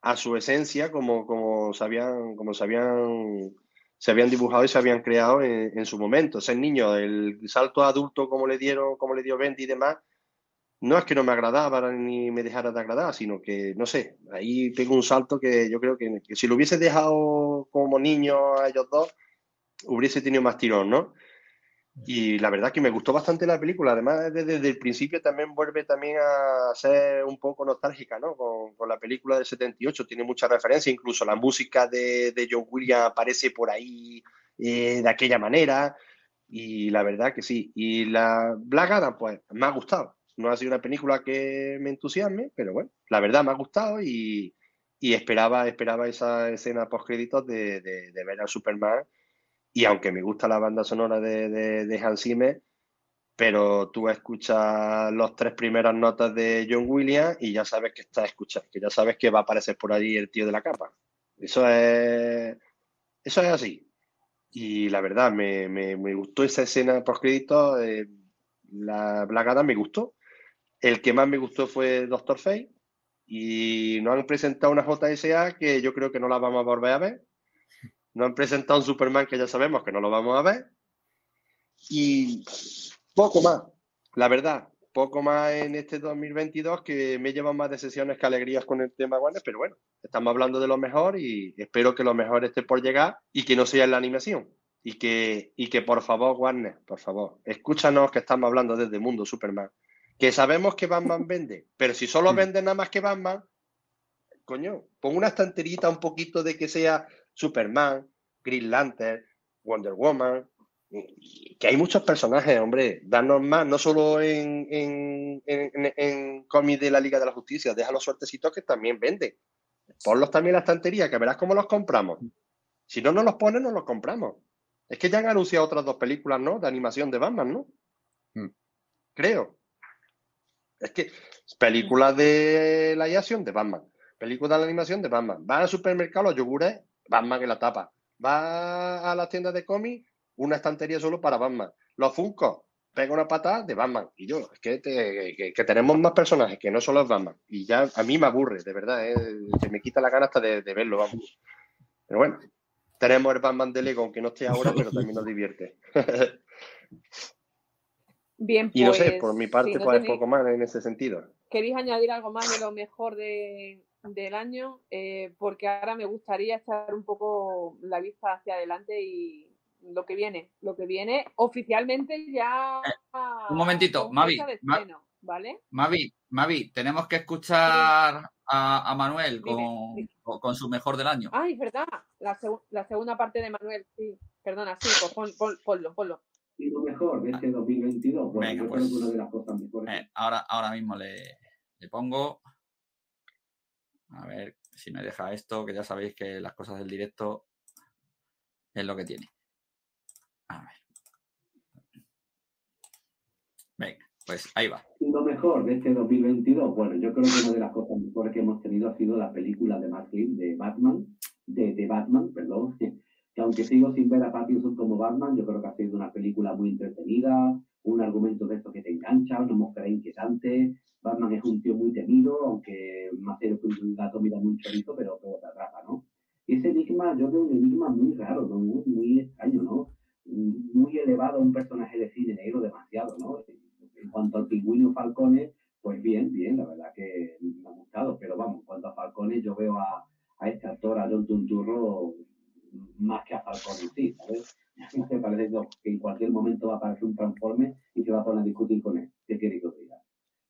a su esencia, como, como, se habían, como se habían, se habían dibujado y se habían creado en, en su momento. Ser niño, el salto adulto como le dieron, como le dio Bendy y demás, no es que no me agradaba ni me dejara de agradar, sino que, no sé, ahí pego un salto que yo creo que, si lo hubiese dejado como niño a ellos dos, hubiese tenido más tirón, ¿no? Y la verdad que me gustó bastante la película, además desde, el principio también vuelve también a ser un poco nostálgica, ¿no? Con, con la película del 78, tiene mucha referencia, incluso la música de, de John Williams aparece por ahí eh, de aquella manera, y la verdad que sí. Y la Black Adam, pues me ha gustado. No ha sido una película que me entusiasme, pero bueno, la verdad me ha gustado y, esperaba, esperaba esa escena post créditos de, de, de ver al Superman. Y aunque me gusta la banda sonora de, de, Hans Zimmer, pero tú escuchas las tres primeras notas de John Williams y ya sabes que estás escuchando, que ya sabes que va a aparecer por ahí el tío de la capa. Eso es, eso es así. Y la verdad, me, me, gustó esa escena post créditos. Eh, la Black Adam me gustó. El que más me gustó fue Doctor Fate. Y nos han presentado una JSA que yo creo que no la vamos a volver a ver. Nos han presentado un Superman que ya sabemos que no lo vamos a ver. Y poco más, la verdad. Poco más en este 2022 que me llevan más decepciones que alegrías con el tema Warner, pero bueno, estamos hablando de lo mejor y espero que lo mejor esté por llegar y que no sea en la animación. Y que, y que por favor, Warner, por favor, escúchanos que estamos hablando desde Mundo Superman. Que sabemos que Batman (laughs) vende, pero si solo vende nada más que Batman, coño, pon una estanterita un poquito de que sea Superman, Green Lantern, Wonder Woman, que hay muchos personajes, hombre, danos más, no solo en, en, en, en cómics de la Liga de la Justicia, déjalos suertecitos que también venden. Ponlos también en la estantería, que verás cómo los compramos. Si no nos los ponen, no los compramos. Es que ya han anunciado otras dos películas, ¿no? De animación de Batman, ¿no? Mm. Creo. Es que películas de la acción de Batman, películas de la animación de Batman. Va al supermercado, los yogures, Batman en la tapa. Va a las tiendas de cómics, una estantería solo para Batman. Los Funko, pega una patada de Batman. Y yo, es que, te- que- que tenemos más personajes que no solo es Batman. Y ya a mí me aburre, de verdad. ¿eh? Se me quita la gana hasta de, verlo. Pero bueno, tenemos el Batman de Lego, aunque no esté ahora, pero también nos divierte. (laughs) Bien, y no sé, pues, por mi parte, si no pues tenéis- poco más en ese sentido. ¿Queréis añadir algo más de lo mejor de, del año? Eh, porque ahora me gustaría echar un poco la vista hacia adelante y lo que viene. Lo que viene oficialmente ya. Eh, un momentito, Mavi, estreno, ¿vale? Mavi, Mavi, tenemos que escuchar a, a Manuel con, con- con su mejor del año. Ay, es verdad. La, segu- la segunda parte de Manuel, sí. Perdona, sí, pues pon- pon- ponlo, ponlo. Y lo mejor de este 2022, bueno, Venga, yo pues. creo que una de las cosas mejores. Eh, ahora, ahora mismo le, le pongo. A ver si me deja esto, que ya sabéis que las cosas del directo es lo que tiene. A ver. Venga, pues ahí va. Y lo mejor de este 2022, bueno, yo creo que una de las cosas mejores que hemos tenido ha sido la película de Reeves, de Batman, de, de Batman, perdón, (laughs) que aunque sigo sin ver a Pattinson como Batman, yo creo que ha sido una película muy entretenida, un argumento de esto que te engancha, una atmósfera inquietante. Batman es un tío muy temido, aunque más serio que un gato mira muy chorizo, pero, pero te atrapa, ¿no? Y ese enigma, yo veo un enigma muy raro, ¿no? muy, muy extraño, ¿no? Muy elevado a un personaje de cine negro demasiado, ¿no? En cuanto al pingüino Falcone, pues bien, bien, la verdad que me ha gustado, pero vamos, en cuanto a Falcone, yo veo a, a este actor, a John Turturro, más que a Falcone en sí, ¿sabes? Me parece que- en cualquier momento va a aparecer un transforme y se va a poner a discutir con él. ¿Qué quiere que os diga?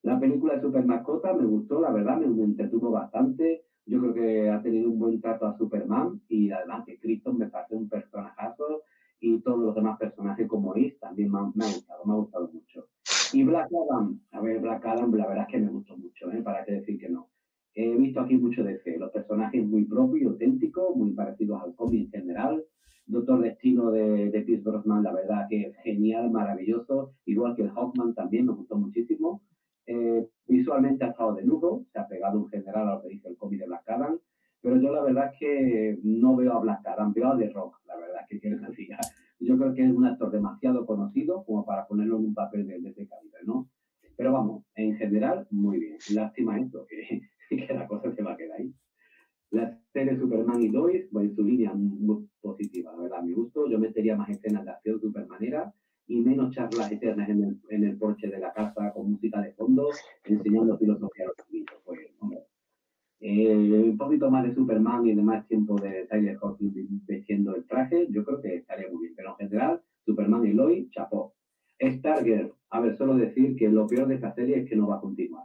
La película de Super Mascota me gustó, la verdad, me, me entretuvo bastante. Yo creo que ha tenido un buen trato a Superman y además que Krypton me parece un personajazo y todos los demás personajes como Is también me, me ha gustado, me ha gustado mucho. Y Black Adam, a ver, Black Adam la verdad es que me gustó mucho, ¿eh? Para qué decir que no. He visto aquí mucho de fe, los personajes muy propios y auténticos, muy parecidos al cómic en general. Doctor Destino de, de Pierce Brosnan, la verdad que es genial, maravilloso, igual que el Hawkman también me gustó muchísimo. Eh, visualmente ha estado de lujo, se ha pegado en general a lo que dice el cómic de Black Adam, pero yo la verdad es que no veo a Black Adam, veo a The Rock, la verdad, que quiero diga. Yo creo que es un actor demasiado conocido como para ponerlo en un papel de, de calibre, ¿no? Pero vamos, en general, muy bien. Lástima esto, que, (laughs) que la cosa se va a quedar ahí. La serie Superman y Lois, pues en su línea muy positiva, la verdad, me gustó. Yo metería más escenas de acción supermanera y menos charlas eternas en el, en el porche de la casa con música de fondo, enseñando filosofía a los niños. Pues, eh, un poquito más de Superman y de más tiempo de Tyler Hoechlin vestiendo el traje, yo creo que estaría muy bien. Pero en general, Superman y Lois, chapó. Stargirl, a ver, solo decir que lo peor de esta serie es que no va a continuar.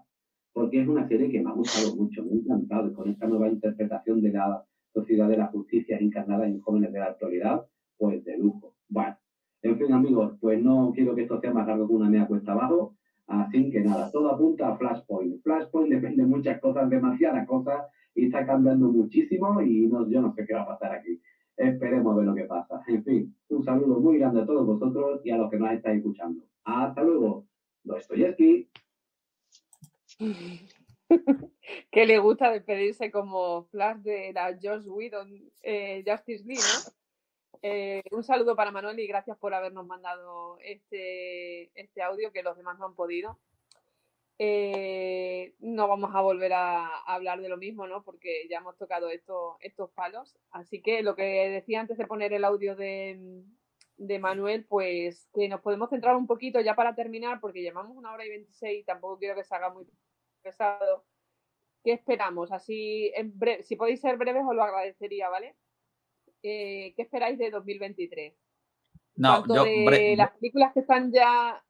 Porque es una serie que me ha gustado mucho, me ha encantado, con esta nueva interpretación de la sociedad de la justicia encarnada en jóvenes de la actualidad, pues de lujo. Bueno, en fin, amigos, pues no quiero que esto sea más largo que una media cuesta abajo. Así que nada, todo apunta a Flashpoint. Flashpoint depende de muchas cosas, demasiadas cosas, y está cambiando muchísimo y no, yo no sé qué va a pasar aquí. Esperemos ver lo que pasa. En fin, un saludo muy grande a todos vosotros y a los que nos estáis escuchando. Hasta luego. Dostoyevsky. (laughs) que le gusta despedirse como Flash de la Josh Whedon eh, Justice League, ¿no? Eh, un saludo para Manuel y gracias por habernos mandado este, este audio que los demás no han podido. Eh, no vamos a volver a, a hablar de lo mismo, ¿no? Porque ya hemos tocado esto, estos palos. Así que lo que decía antes de poner el audio de, de Manuel, pues que nos podemos centrar un poquito ya para terminar, porque llevamos una hora y 26 y tampoco quiero que se haga muy pesado. ¿Qué esperamos? Así, en breve, si podéis ser breves, os lo agradecería, ¿vale? Eh, ¿Qué esperáis de 2023? No, Tanto yo, de las películas que están ya.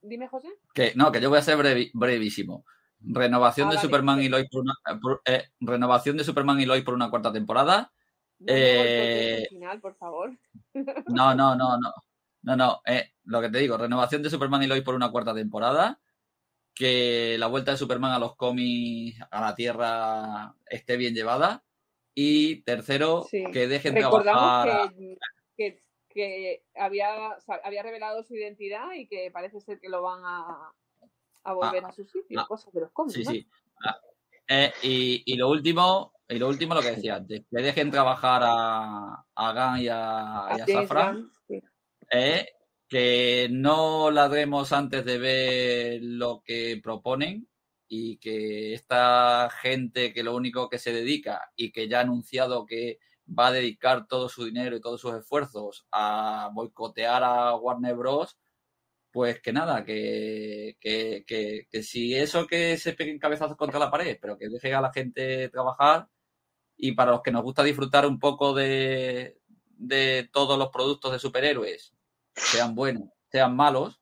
Dime, José. que, no, que yo voy a ser brevi- brevísimo. Renovación Ah, de vale, Superman y. Lois por una por- eh, renovación de Superman y Lois por una cuarta temporada. No Eh, final, por favor. No, no, no, no. No, no. eh, lo que te digo, renovación de Superman y Lois por una cuarta temporada. Que la vuelta de Superman a los cómics a la Tierra esté bien llevada. Y tercero, Sí. que dejen Recordamos trabajar. que, que, que había, había revelado su identidad y que parece ser que lo van a, a volver Ah, a su sitio, ah, cosas de los cómics. Sí, ¿no? sí. Ah, eh, y, y lo último, y lo último, lo que decía antes, que dejen trabajar a, a Gunn y a, y a Safran, sí. eh, que no ladremos antes de ver lo que proponen y que esta gente que lo único que se dedica y que ya ha anunciado que va a dedicar todo su dinero y todos sus esfuerzos a boicotear a Warner Bros., pues que nada, que, que, que, si eso que se peguen cabezazos contra la pared, pero que deje a la gente trabajar y para los que nos gusta disfrutar un poco de, de todos los productos de superhéroes, sean buenos, sean malos,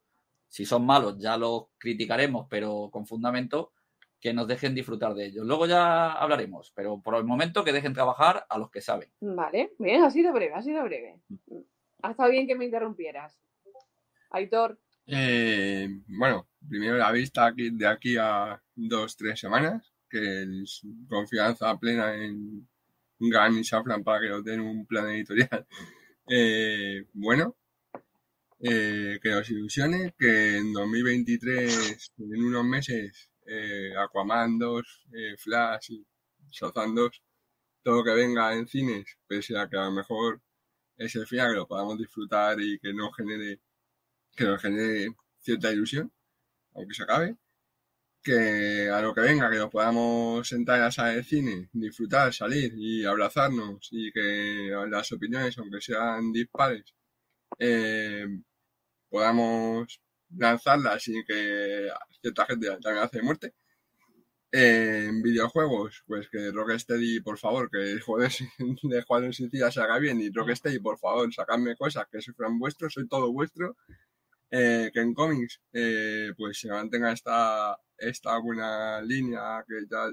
si son malos ya los criticaremos, pero con fundamento, que nos dejen disfrutar de ellos. Luego ya hablaremos, pero por el momento que dejen trabajar a los que saben. Vale, bien, ha sido breve, ha sido breve. Ha estado bien que me interrumpieras. Aitor, Eh, bueno, primero la vista aquí, de aquí a dos, tres semanas, que es confianza plena en Gunn y Safran para que nos den un plan editorial (laughs) eh, bueno, eh, que nos ilusione, que en 2023, en unos meses, eh, Aquaman 2, eh, Flash y Shazam 2, todo que venga en cines, pese a que a lo mejor es el final, lo podamos disfrutar y que no genere que nos genere cierta ilusión, aunque se acabe, que a lo que venga, que nos podamos sentar en la sala de cine, disfrutar, salir y abrazarnos y que las opiniones, aunque sean dispares, eh, podamos lanzarlas sin que cierta gente también hace muerte. Eh, en videojuegos, pues que Rocksteady, por favor, que el juego de (laughs) Escuadrón Suicida se haga bien y Rocksteady, por favor, sacadme cosas que sufran vuestros, soy todo vuestro eh, que en cómics eh, pues se mantenga esta, esta buena línea que ya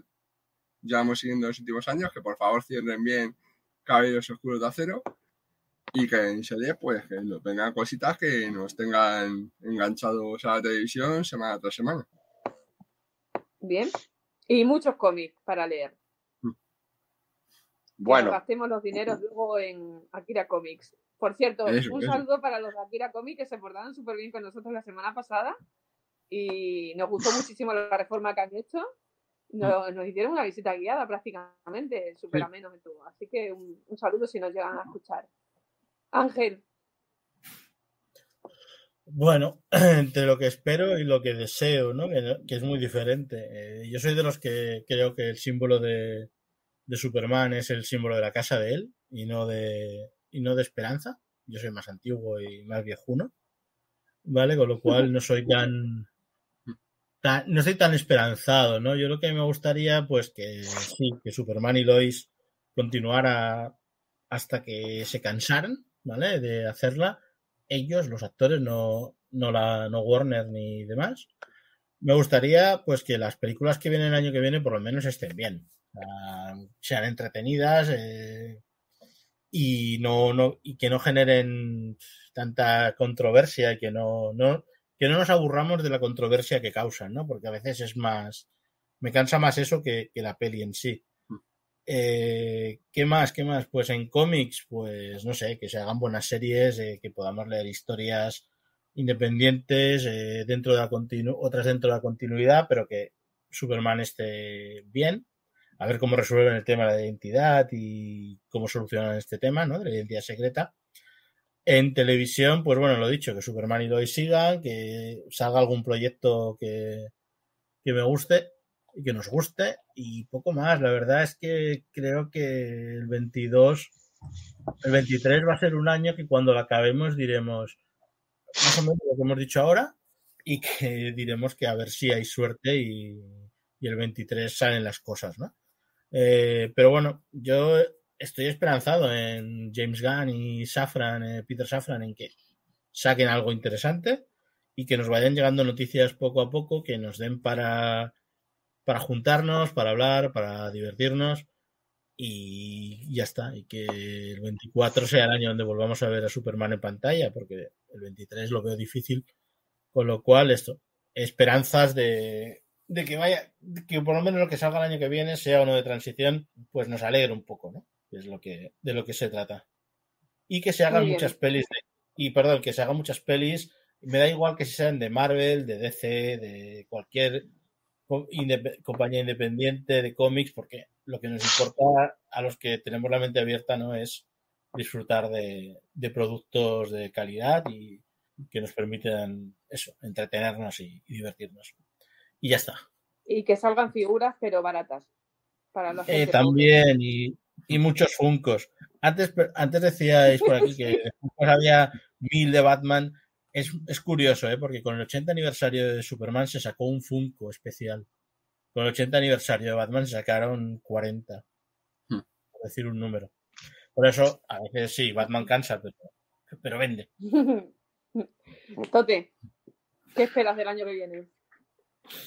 llevamos siguiendo los últimos años, que por favor cierren bien Cabellos Oscuros de Acero y que en serie pues que nos vengan cositas que nos tengan enganchados a la televisión semana tras semana. bien. Y muchos cómics para leer. Que Bueno, gastemos los dineros luego en Akira Comics. Por cierto, Eso, un eso. saludo para los de Akira Comics que se portaron súper bien con nosotros la semana pasada y nos gustó muchísimo la reforma que han hecho. Nos, nos hicieron una visita guiada prácticamente, súper ameno me tuvo. Así que un, un saludo si nos llegan a escuchar. Ángel, Bueno, (clears throat) entre lo que espero y lo que deseo, ¿no? Que, es muy diferente. Eh, yo soy de los que creo que el símbolo de, Superman es el símbolo de la casa de él y no de, y no de esperanza. Yo soy más antiguo y más viejuno, ¿vale? Con lo cual no soy tan, no estoy tan esperanzado, ¿no? Yo lo que me gustaría, pues que sí, que Superman y Lois continuara hasta que se cansaran, ¿vale? De hacerla ellos, los actores, no, no, la, no Warner ni demás. Me gustaría pues que las películas que vienen el año que viene por lo menos estén bien. Sea, sean entretenidas eh, y no, no, y que no generen tanta controversia y que no, no, que no nos aburramos de la controversia que causan, ¿no? Porque a veces es más, me cansa más eso que, que la peli en sí. Eh, ¿Qué más? ¿Qué más? Pues en cómics, pues no sé, que se hagan buenas series, eh, que podamos leer historias independientes, eh, dentro de la continu otras dentro de la continuidad, pero que Superman esté bien. A ver cómo resuelven el tema de la identidad y cómo solucionan este tema, ¿no? De la identidad secreta. En televisión, pues bueno, lo dicho, que Superman y Lois sigan, que salga algún proyecto que, que me guste y que nos guste y poco más. La verdad es que creo que el 22, el 23 va a ser un año que cuando lo acabemos diremos más o menos lo que hemos dicho ahora y que diremos que a ver si hay suerte y, y el 23 salen las cosas, ¿no? Eh, pero bueno, yo estoy esperanzado en James Gunn y Safran, eh, Peter Safran, en que saquen algo interesante y que nos vayan llegando noticias poco a poco que nos den para, para juntarnos, para hablar, para divertirnos y ya está. Y que el 24 sea el año donde volvamos a ver a Superman en pantalla, porque el 23 lo veo difícil. Con lo cual, esto, esperanzas de, de que vaya, que por lo menos lo que salga el año que viene sea uno de transición, pues nos alegre un poco, ¿no? Es lo que, de lo que se trata. Y que se hagan muchas pelis y perdón, que se hagan muchas pelis. Me da igual que sean de Marvel, de DC, de cualquier indep- compañía independiente de cómics, porque lo que nos importa a los que tenemos la mente abierta no es disfrutar de, de productos de calidad y que nos permitan eso, entretenernos y, y divertirnos. Y ya está. Y que salgan figuras, pero baratas. Para la Eh, también, y, y muchos funcos. Antes, antes decíais por aquí que (laughs) había mil de Batman. Es, es curioso, ¿eh? porque con el 80 aniversario de Superman se sacó un Funko especial. Con el 80 aniversario de Batman se sacaron 40. Hmm. Por decir un número. Por eso, a veces sí, Batman cansa, pero, pero vende. (laughs) Tote, ¿qué esperas del año que viene?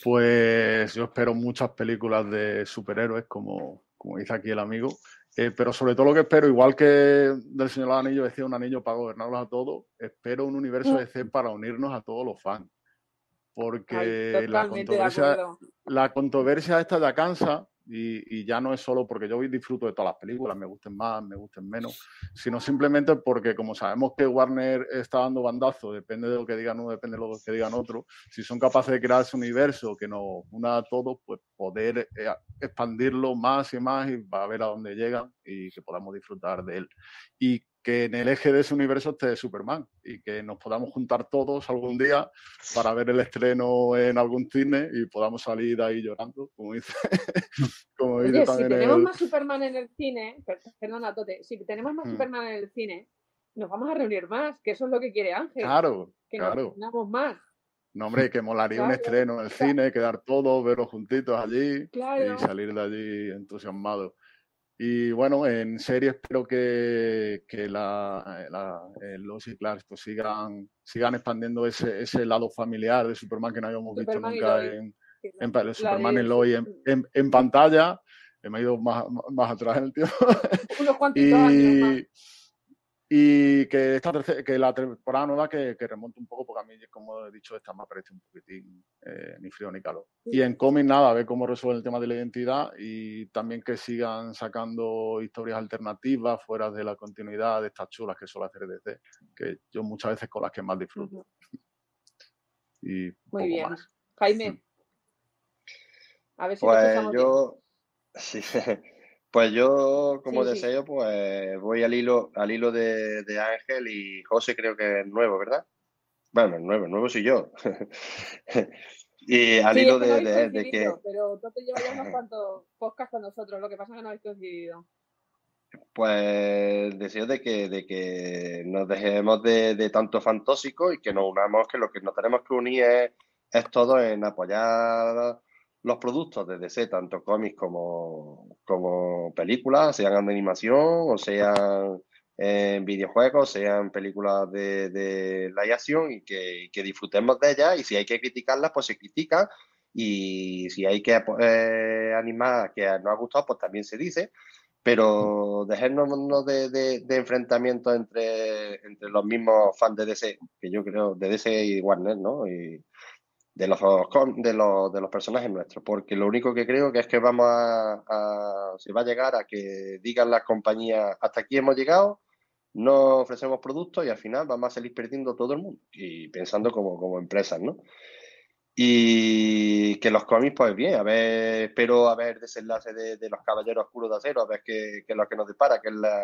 Pues yo espero muchas películas de superhéroes, como, como dice aquí el amigo. Eh, pero sobre todo lo que espero, igual que del Señor Anillos decía un anillo para gobernarlos a todos, espero un universo de C para unirnos a todos los fans. Porque Ay, la controversia, la controversia esta ya cansa y, y ya no es solo porque yo disfruto de todas las películas, me gusten más, me gusten menos, sino simplemente porque como sabemos que Warner está dando bandazo, depende de lo que digan uno, depende de lo que digan otro, si son capaces de crear ese universo que nos una a todos, pues poder eh, expandirlo más y más y va a ver a dónde llegan y que podamos disfrutar de él. Y que en el eje de ese universo esté Superman y que nos podamos juntar todos algún día para ver el estreno en algún cine y podamos salir de ahí llorando, como dice, (laughs) como dice Oye, si también tenemos el- más Superman en el cine, per- perdona, Tote, si tenemos más Mm. Superman en el cine, nos vamos a reunir más, que eso es lo que quiere Ángel. Claro, que nos claro. reunamos más. No, hombre, que molaría un estreno en el cine, quedar todos, verlos juntitos allí Claro. y salir de allí entusiasmados. Y bueno, en serie espero que, que la, la, eh, Lois y Clark pues sigan, sigan expandiendo ese, ese lado familiar de Superman que no habíamos visto Superman y nunca en, en la Superman y Lois en, en- en pantalla. Me he ido más, más atrás en el tiempo. Unos (laughs) cuantitos años más. Y, que esta tercera, que la temporada nueva que, que remonte un poco, porque a mí, como he dicho, esta me parece un poquitín eh, ni frío ni calor. Y en cómic nada, a ver cómo resuelven el tema de la identidad y también que sigan sacando historias alternativas fuera de la continuidad de estas chulas que suele hacer DC, que yo muchas veces con las que más disfruto. (laughs) Y Muy bien. más. Jaime. A ver si Pues escuchamos bien. yo, (laughs) sí, pues yo como Sí, sí. deseo, pues voy al hilo, al hilo de, de Ángel y José creo que es nuevo, ¿verdad? Bueno, es nuevo, nuevo soy yo. (laughs) Y al Sí, hilo es que no de, habéis de- de que, pero Tote lleva ya unos (laughs) cuantos podcasts con nosotros, lo que pasa es que no habéis coincidido. pues deseo de que, de que nos dejemos de, de tanto fantósico y que nos unamos, que lo que nos tenemos que unir es, es todo en apoyar los productos de DC, tanto cómics como, como películas, sean animación o sean en videojuegos, sean películas de, de live action y que, que disfrutemos de ellas. Y si hay que criticarlas, pues se critican y si hay que eh, animar que nos ha gustado, pues también se dice. Pero dejémonos de, de, de enfrentamientos entre, entre los mismos fans de DC, que yo creo, de DC y Warner, ¿no? Y de los, de los, de los personajes nuestros, porque lo único que creo que es que vamos a, se va a llegar a que digan las compañías, hasta aquí hemos llegado, no ofrecemos productos y al final vamos a salir perdiendo todo el mundo, y pensando como, como empresas, ¿no? Y que los cómics, pues bien, a ver, espero a ver desenlace de, de los Caballeros Oscuros de Acero, a ver qué, qué es lo que nos depara, que es la,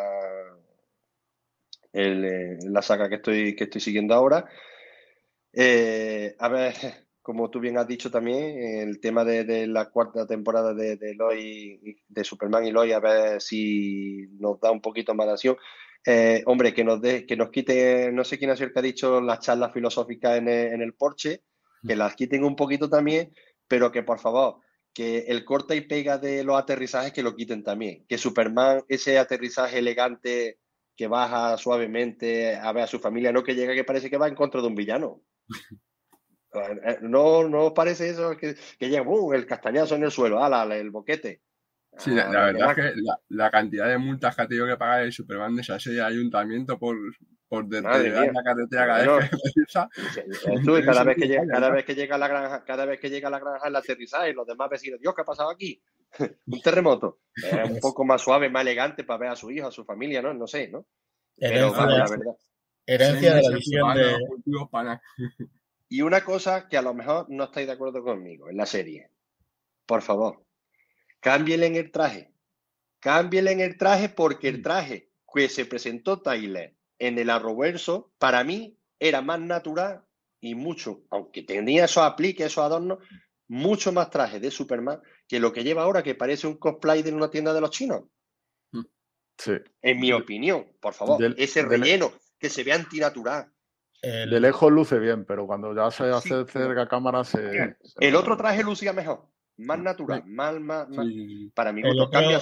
eh, la saga que estoy, que estoy siguiendo ahora. Eh, a ver, como tú bien has dicho también, el tema de, de la cuarta temporada de, de de Superman y Lois, a ver si nos da un poquito más de acción. Eh, hombre, que nos dé, que nos quite, no sé quién ha sido el que ha dicho las charlas filosóficas en el, en el Porsche, que las quiten un poquito también, pero que por favor, que el corta y pega de los aterrizajes que lo quiten también. Que Superman, ese aterrizaje elegante que baja suavemente a ver a su familia, no que llega que parece que va en contra de un villano. (laughs) Eh, ¿No, no os parece eso? Que, que llega ¡bum! el castañazo en el suelo, ala, el boquete. Sí, la, Ah, la verdad es que la, la cantidad de multas que ha tenido que pagar el Superman de de ayuntamiento por, por deteriorar la carretera cada vez que aterriza. Tú, y cada vez que llega, cada ¿no? vez que llega a la granja, cada vez que llega a la granja el aterrizaje, los demás vecinos, Dios, ¿qué ha pasado aquí? (laughs) Un terremoto. Es un poco más suave, más elegante para ver a su hijo, a su familia, ¿no? No sé, ¿no? Pero Herencia, la verdad. Herencia de la visión de. (laughs) Y una cosa que a lo mejor no estáis de acuerdo conmigo en la serie. Por favor, cámbienle en el traje. Cámbienle en el traje porque el traje que se presentó Tyler en el Arrowverso, para mí era más natural y mucho, aunque tenía esos apliques, esos adornos, mucho más traje de Superman que lo que lleva ahora, que parece un cosplay de una tienda de los chinos. Sí. En mi opinión, por favor, Del- ese del- relleno, que se vea antinatural. El- De lejos luce bien, pero cuando ya se hace cerca a cámara se. se El otro traje lucía mejor, más natural, más, más, más- Sí. para mi El otro- Cambia,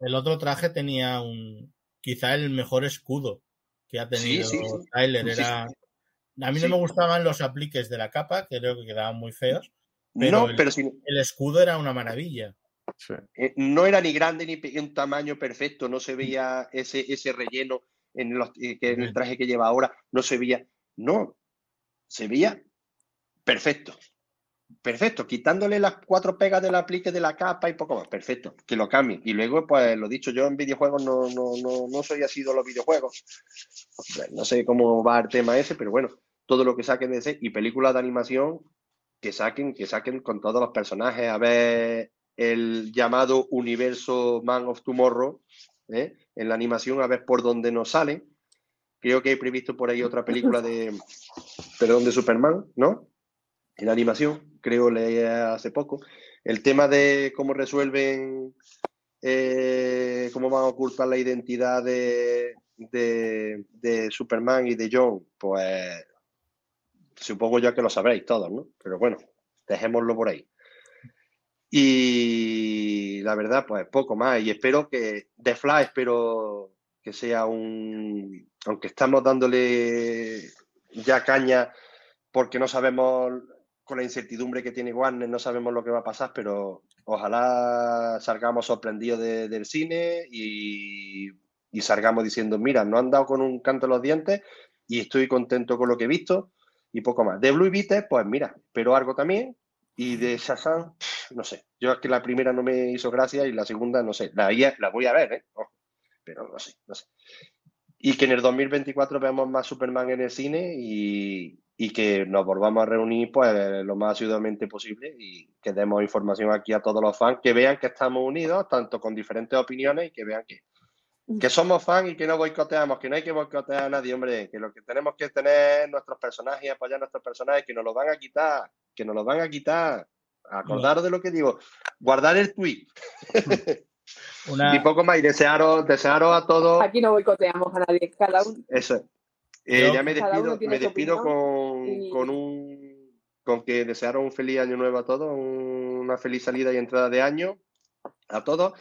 el otro traje tenía un. Quizá el mejor escudo que ha tenido sí, sí. Tyler. Sí, sí. Era. A mí Sí. no me gustaban los apliques de la capa, que creo que quedaban muy feos. Pero no, el- pero si, El escudo era una maravilla. Sí. eh, no era ni grande ni un tamaño perfecto, no se veía ese, ese relleno en, los, eh, que en el traje que lleva ahora, no se veía, no, se veía perfecto, perfecto, quitándole las cuatro pegas del aplique de la capa y poco más, perfecto, que lo cambien. Y luego, pues lo dicho, yo en videojuegos no, no, no, no soy así de los videojuegos, no sé cómo va el tema ese, pero bueno, todo lo que saquen de ese y películas de animación que saquen, que saquen con todos los personajes, a ver el llamado universo Man of Tomorrow ¿eh? en la animación, a ver por dónde nos sale. Creo que hay previsto por ahí otra película de, (laughs) perdón, de Superman, ¿no? En animación, creo leí hace poco. El tema de cómo resuelven, eh, cómo van a ocultar la identidad de, de, de Superman y de John, pues supongo yo que lo sabréis todos, ¿no? Pero bueno, dejémoslo por ahí. Y la verdad, pues poco más. Y espero que The Flash, espero que sea un. Aunque estamos dándole ya caña porque no sabemos, con la incertidumbre que tiene Warner, no sabemos lo que va a pasar, pero ojalá salgamos sorprendidos de- del cine y, salgamos diciendo: Mira, no han dado con un canto en los dientes y estoy contento con lo que he visto y poco más. De Blue Beetle, pues mira, espero algo también. Y de Shazam, no sé. Yo es que la primera no me hizo gracia y la segunda, no sé. La, la voy a ver, ¿eh? Pero no sé, no sé. Y que en el 2024 veamos más Superman en el cine y, y que nos volvamos a reunir pues lo más asiduamente posible y que demos información aquí a todos los fans, que vean que estamos unidos, tanto con diferentes opiniones y que vean que, que somos fans y que no boicoteamos, que no hay que boicotear a nadie, hombre, que lo que tenemos que tener nuestros personajes y apoyar a nuestros personajes, que nos lo van a quitar, que nos lo van a quitar. Acordaros de lo que digo, guardar el tweet. (laughs) Una, Y poco más, y desearos, desearos a todos Aquí no boicoteamos a nadie, cada uno. eso. Eh, ya me despido, me despido con, y- con un con que desearos un feliz año nuevo a todos, un- una feliz salida y entrada de año a todos.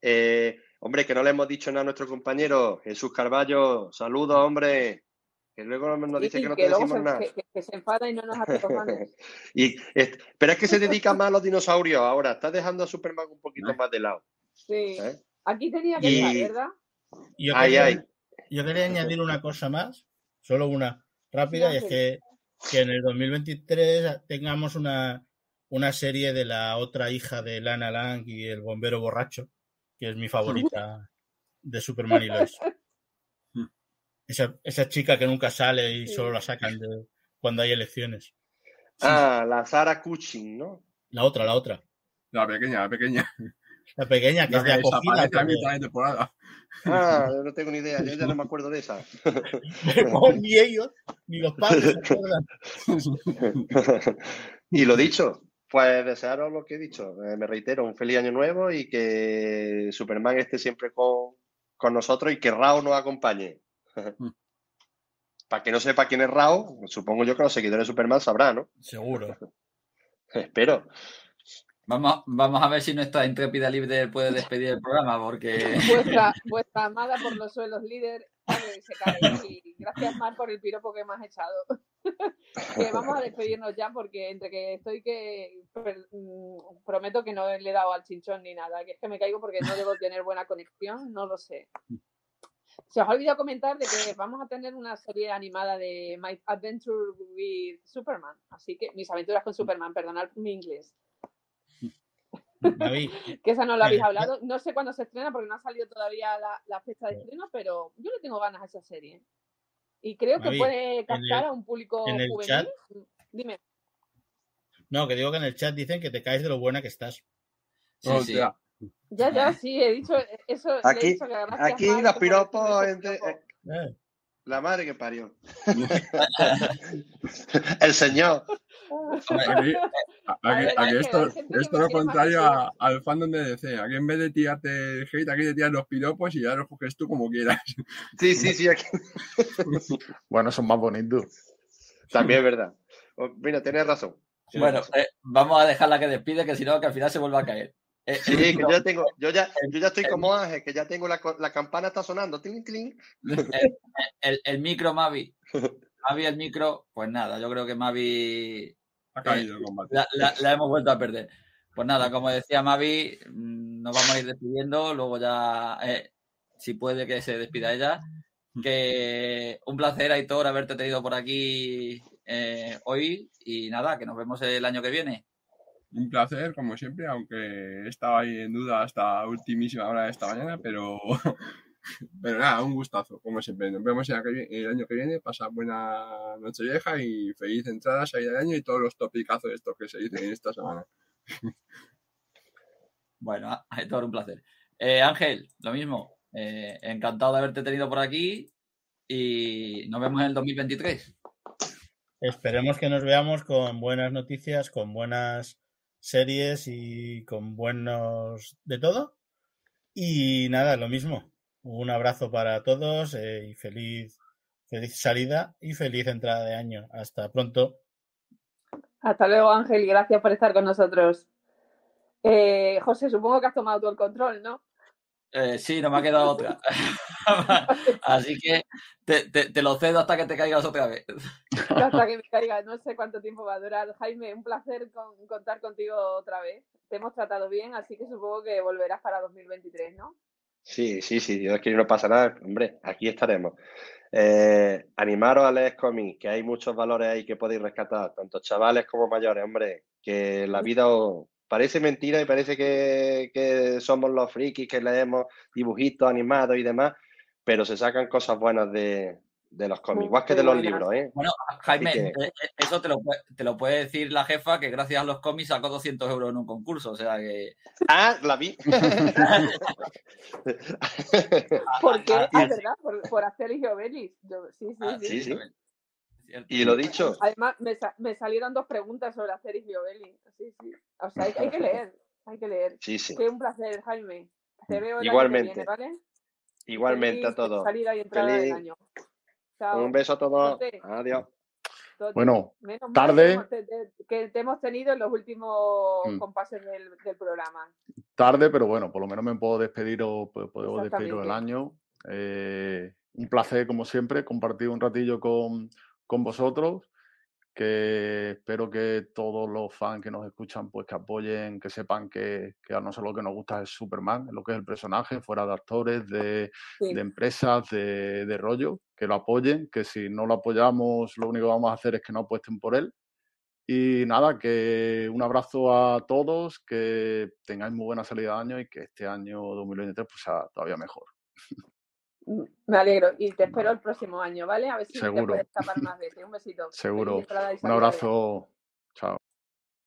Eh, hombre, que no le hemos dicho nada a nuestro compañero Jesús Carballo, saludos, hombre, que luego nos dice que no te decimos se, nada. que, se enfada y no nos hace. (laughs) Y, es- pero es que se dedica más a los dinosaurios ahora, está dejando a Superman un poquito más de lado. Sí. ¿eh? Aquí tenía que Y- estar, ¿verdad? yo, Ay, quería, ay. yo quería añadir una cosa más, solo una rápida, y es que, que en el 2023 tengamos una, una serie de la otra hija de Lana Lang y el bombero borracho, que es mi favorita de Superman y Lois. Esa, esa chica que nunca sale y solo la sacan de, cuando hay elecciones. Ah, la Sara Cushing, ¿no? La otra, la otra. La pequeña, la pequeña. La pequeña, que La es de que acogida. a mitad de temporada. Ah, yo no tengo ni idea, yo ya no me acuerdo de esa. (laughs) Ni ellos, ni los padres se acuerdan. (laughs) y lo dicho, pues desearos lo que he dicho. Eh, me reitero, un feliz año nuevo y que Superman esté siempre con, con nosotros y que Rao nos acompañe. (laughs) Para que no sepa quién es Rao, supongo yo que los seguidores de Superman sabrán, ¿no? Seguro. Espero. Vamos, vamos a ver si nuestra intrépida líder puede despedir el programa, porque (laughs) Vuestra, amada por los suelos líder se cae. Gracias, Mar, por el piropo que me has echado. (laughs) vamos a despedirnos ya porque entre que estoy que mm, prometo que no le he dado al chinchón ni nada, que es que me caigo porque no debo tener buena conexión, no lo sé. Se os ha olvidado comentar de que vamos a tener una serie animada de My Adventure with Superman, así que mis aventuras con Superman, perdonad mi inglés, David, que esa no la habéis hablado. No sé cuándo se estrena porque no ha salido todavía la, la fecha de estreno, pero yo le tengo ganas a esa serie. Y creo que puede captar el- a un público en el juvenil. chat- Dime. No, que digo que en el chat dicen que te caes de lo buena que estás. Sí, sí. Hostia, Ya, ya, sí, he dicho eso. le he Aquí- dicho que Aquí Mavi, los piropos entre... piropos. Eh, La madre que parió. (laughs) (laughs) El señor. Aquí, esto, esto lo contrario a- al fandom de DC. Aquí en vez de tirarte hate, aquí te tiras los piropos y ya los coges tú como quieras. Sí, sí, sí. aquí- (laughs) Bueno, son más bonitos. También es verdad. Oh, Mira, tienes razón. Tienes Bueno, razón. eh, vamos a dejarla que despide, que si no, que al final se vuelva a caer. Eh, Sí, el que yo ya tengo, yo ya, yo ya estoy el- como Ángel, que ya tengo la, la campana está sonando. Tling, tling. el, (laughs) el- el micro, Mavi. Mavi, el micro, pues nada, yo creo que Mavi Ha caído el combate. la, la- la hemos vuelto a perder. Pues nada, como decía Mavi, mm, nos vamos a ir despidiendo, luego ya, eh, si puede que se despida ella. Que un placer, Aitor, haberte tenido por aquí eh, hoy y nada, que nos vemos el año que viene. Un placer, como siempre, aunque estaba ahí en duda hasta ultimísima hora de esta mañana, pero, pero nada, un gustazo, como siempre. Nos vemos el año que viene, el año que viene, pasad buena noche vieja y feliz entrada, salida de año y todos los topicazos de estos que se dicen esta semana. (laughs) Bueno, Aitor, un placer. Eh, Ángel, lo mismo, eh, encantado de haberte tenido por aquí y nos vemos en el 2023. Esperemos que nos veamos con buenas noticias, con buenas series y con buenos de todo. Y nada, lo mismo. Un abrazo para todos eh, y feliz, feliz salida y feliz entrada de año. Hasta pronto. Hasta luego, Ángel, y gracias por estar con nosotros. Eh, José, supongo que has tomado tú el control, ¿no? Eh, sí, no me ha quedado otra. (laughs) Así que te, te- te lo cedo hasta que te caigas otra vez. Hasta que me caiga, no sé cuánto tiempo va a durar. Jaime, un placer con- contar contigo otra vez. Te hemos tratado bien, así que supongo que volverás para 2023, ¿no? Sí, sí, sí, Dios quiere no pasa nada, hombre, aquí estaremos. Eh, animaros a leer cómics, que hay muchos valores ahí que podéis rescatar, tanto chavales como mayores, hombre, que la vida os parece mentira y parece que, que somos los frikis que leemos dibujitos animados y demás, pero se sacan cosas buenas de, de los cómics, igual que de los libros, ¿eh? Bueno, Jaime, que- eh, eh, eso te lo, puede, te lo puede decir la jefa que gracias a los cómics sacó 200 euros en un concurso. O sea que. Ah, la vi. (laughs) ¿Por qué? Ah, Ah, ah, es verdad, por, por sí, sí, Ah, sí. sí, sí. Y lo dicho, Además, me, sa- me salieron dos preguntas sobre Asterix y Obelix. Sí, sí. O sea, hay, hay que leer, hay que leer. sí, sí. Qué un placer, Jaime. Te veo el Igualmente. año que viene, ¿vale? Igualmente a todos. Salida y entrada del Feliz- año. Chao. Un beso a todos. Adiós. Bueno, Menos mal tarde. que hemos- te- te- que te hemos tenido en los últimos Mm. compases del, del programa. tarde, pero bueno, por lo menos me puedo despedir o puedo despedir Exactamente. año. Eh, un placer, como siempre, compartir un ratillo con, con vosotros, que espero que todos los fans que nos escuchan, pues que apoyen, que sepan que, que a nosotros lo que nos gusta es Superman, lo que es el personaje, fuera de actores, de, Sí. de empresas, de, de rollo, que lo apoyen, que si no lo apoyamos, lo único que vamos a hacer es que no apuesten por él. Y nada, que un abrazo a todos, que tengáis muy buena salida de año y que este año 2023 pues sea todavía mejor. (laughs) Me alegro. Y te espero el próximo año, ¿vale? A ver si te Seguro. puedes escapar más veces. Un besito. (laughs) Seguro. Un de abrazo. Chao.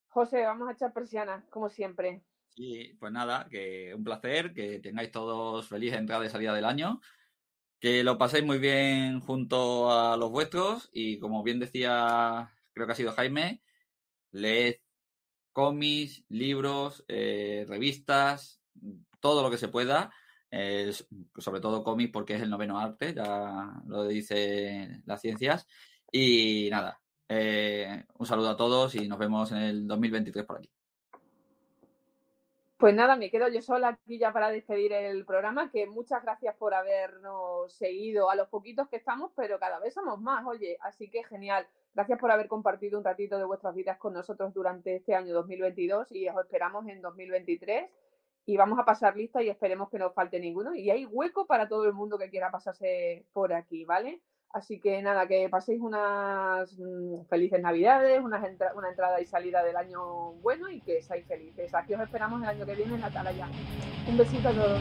José, vamos a echar persianas, como siempre. Y pues nada, que un placer, que tengáis todos feliz entrada y salida del año, que lo paséis muy bien junto a los vuestros y como bien decía, creo que ha sido Jaime, leed cómics, libros, eh, revistas, todo lo que se pueda, sobre todo cómics porque es el noveno arte, ya lo dicen las ciencias. Y nada, eh, un saludo a todos y nos vemos en el 2023 por aquí. Pues nada, me quedo yo sola aquí ya para despedir el programa, que muchas gracias por habernos seguido a los poquitos que estamos, pero cada vez somos más, oye, así que genial. Gracias por haber compartido un ratito de vuestras vidas con nosotros durante este año 2022 y os esperamos en 2023 y vamos a pasar lista y esperemos que no falte ninguno y hay hueco para todo el mundo que quiera pasarse por aquí, ¿vale? Así que nada, que paséis unas mm, felices navidades, unas entra- una entrada y salida del año bueno y que seáis felices. Aquí os esperamos el año que viene en la Atalaya. Un besito a todos.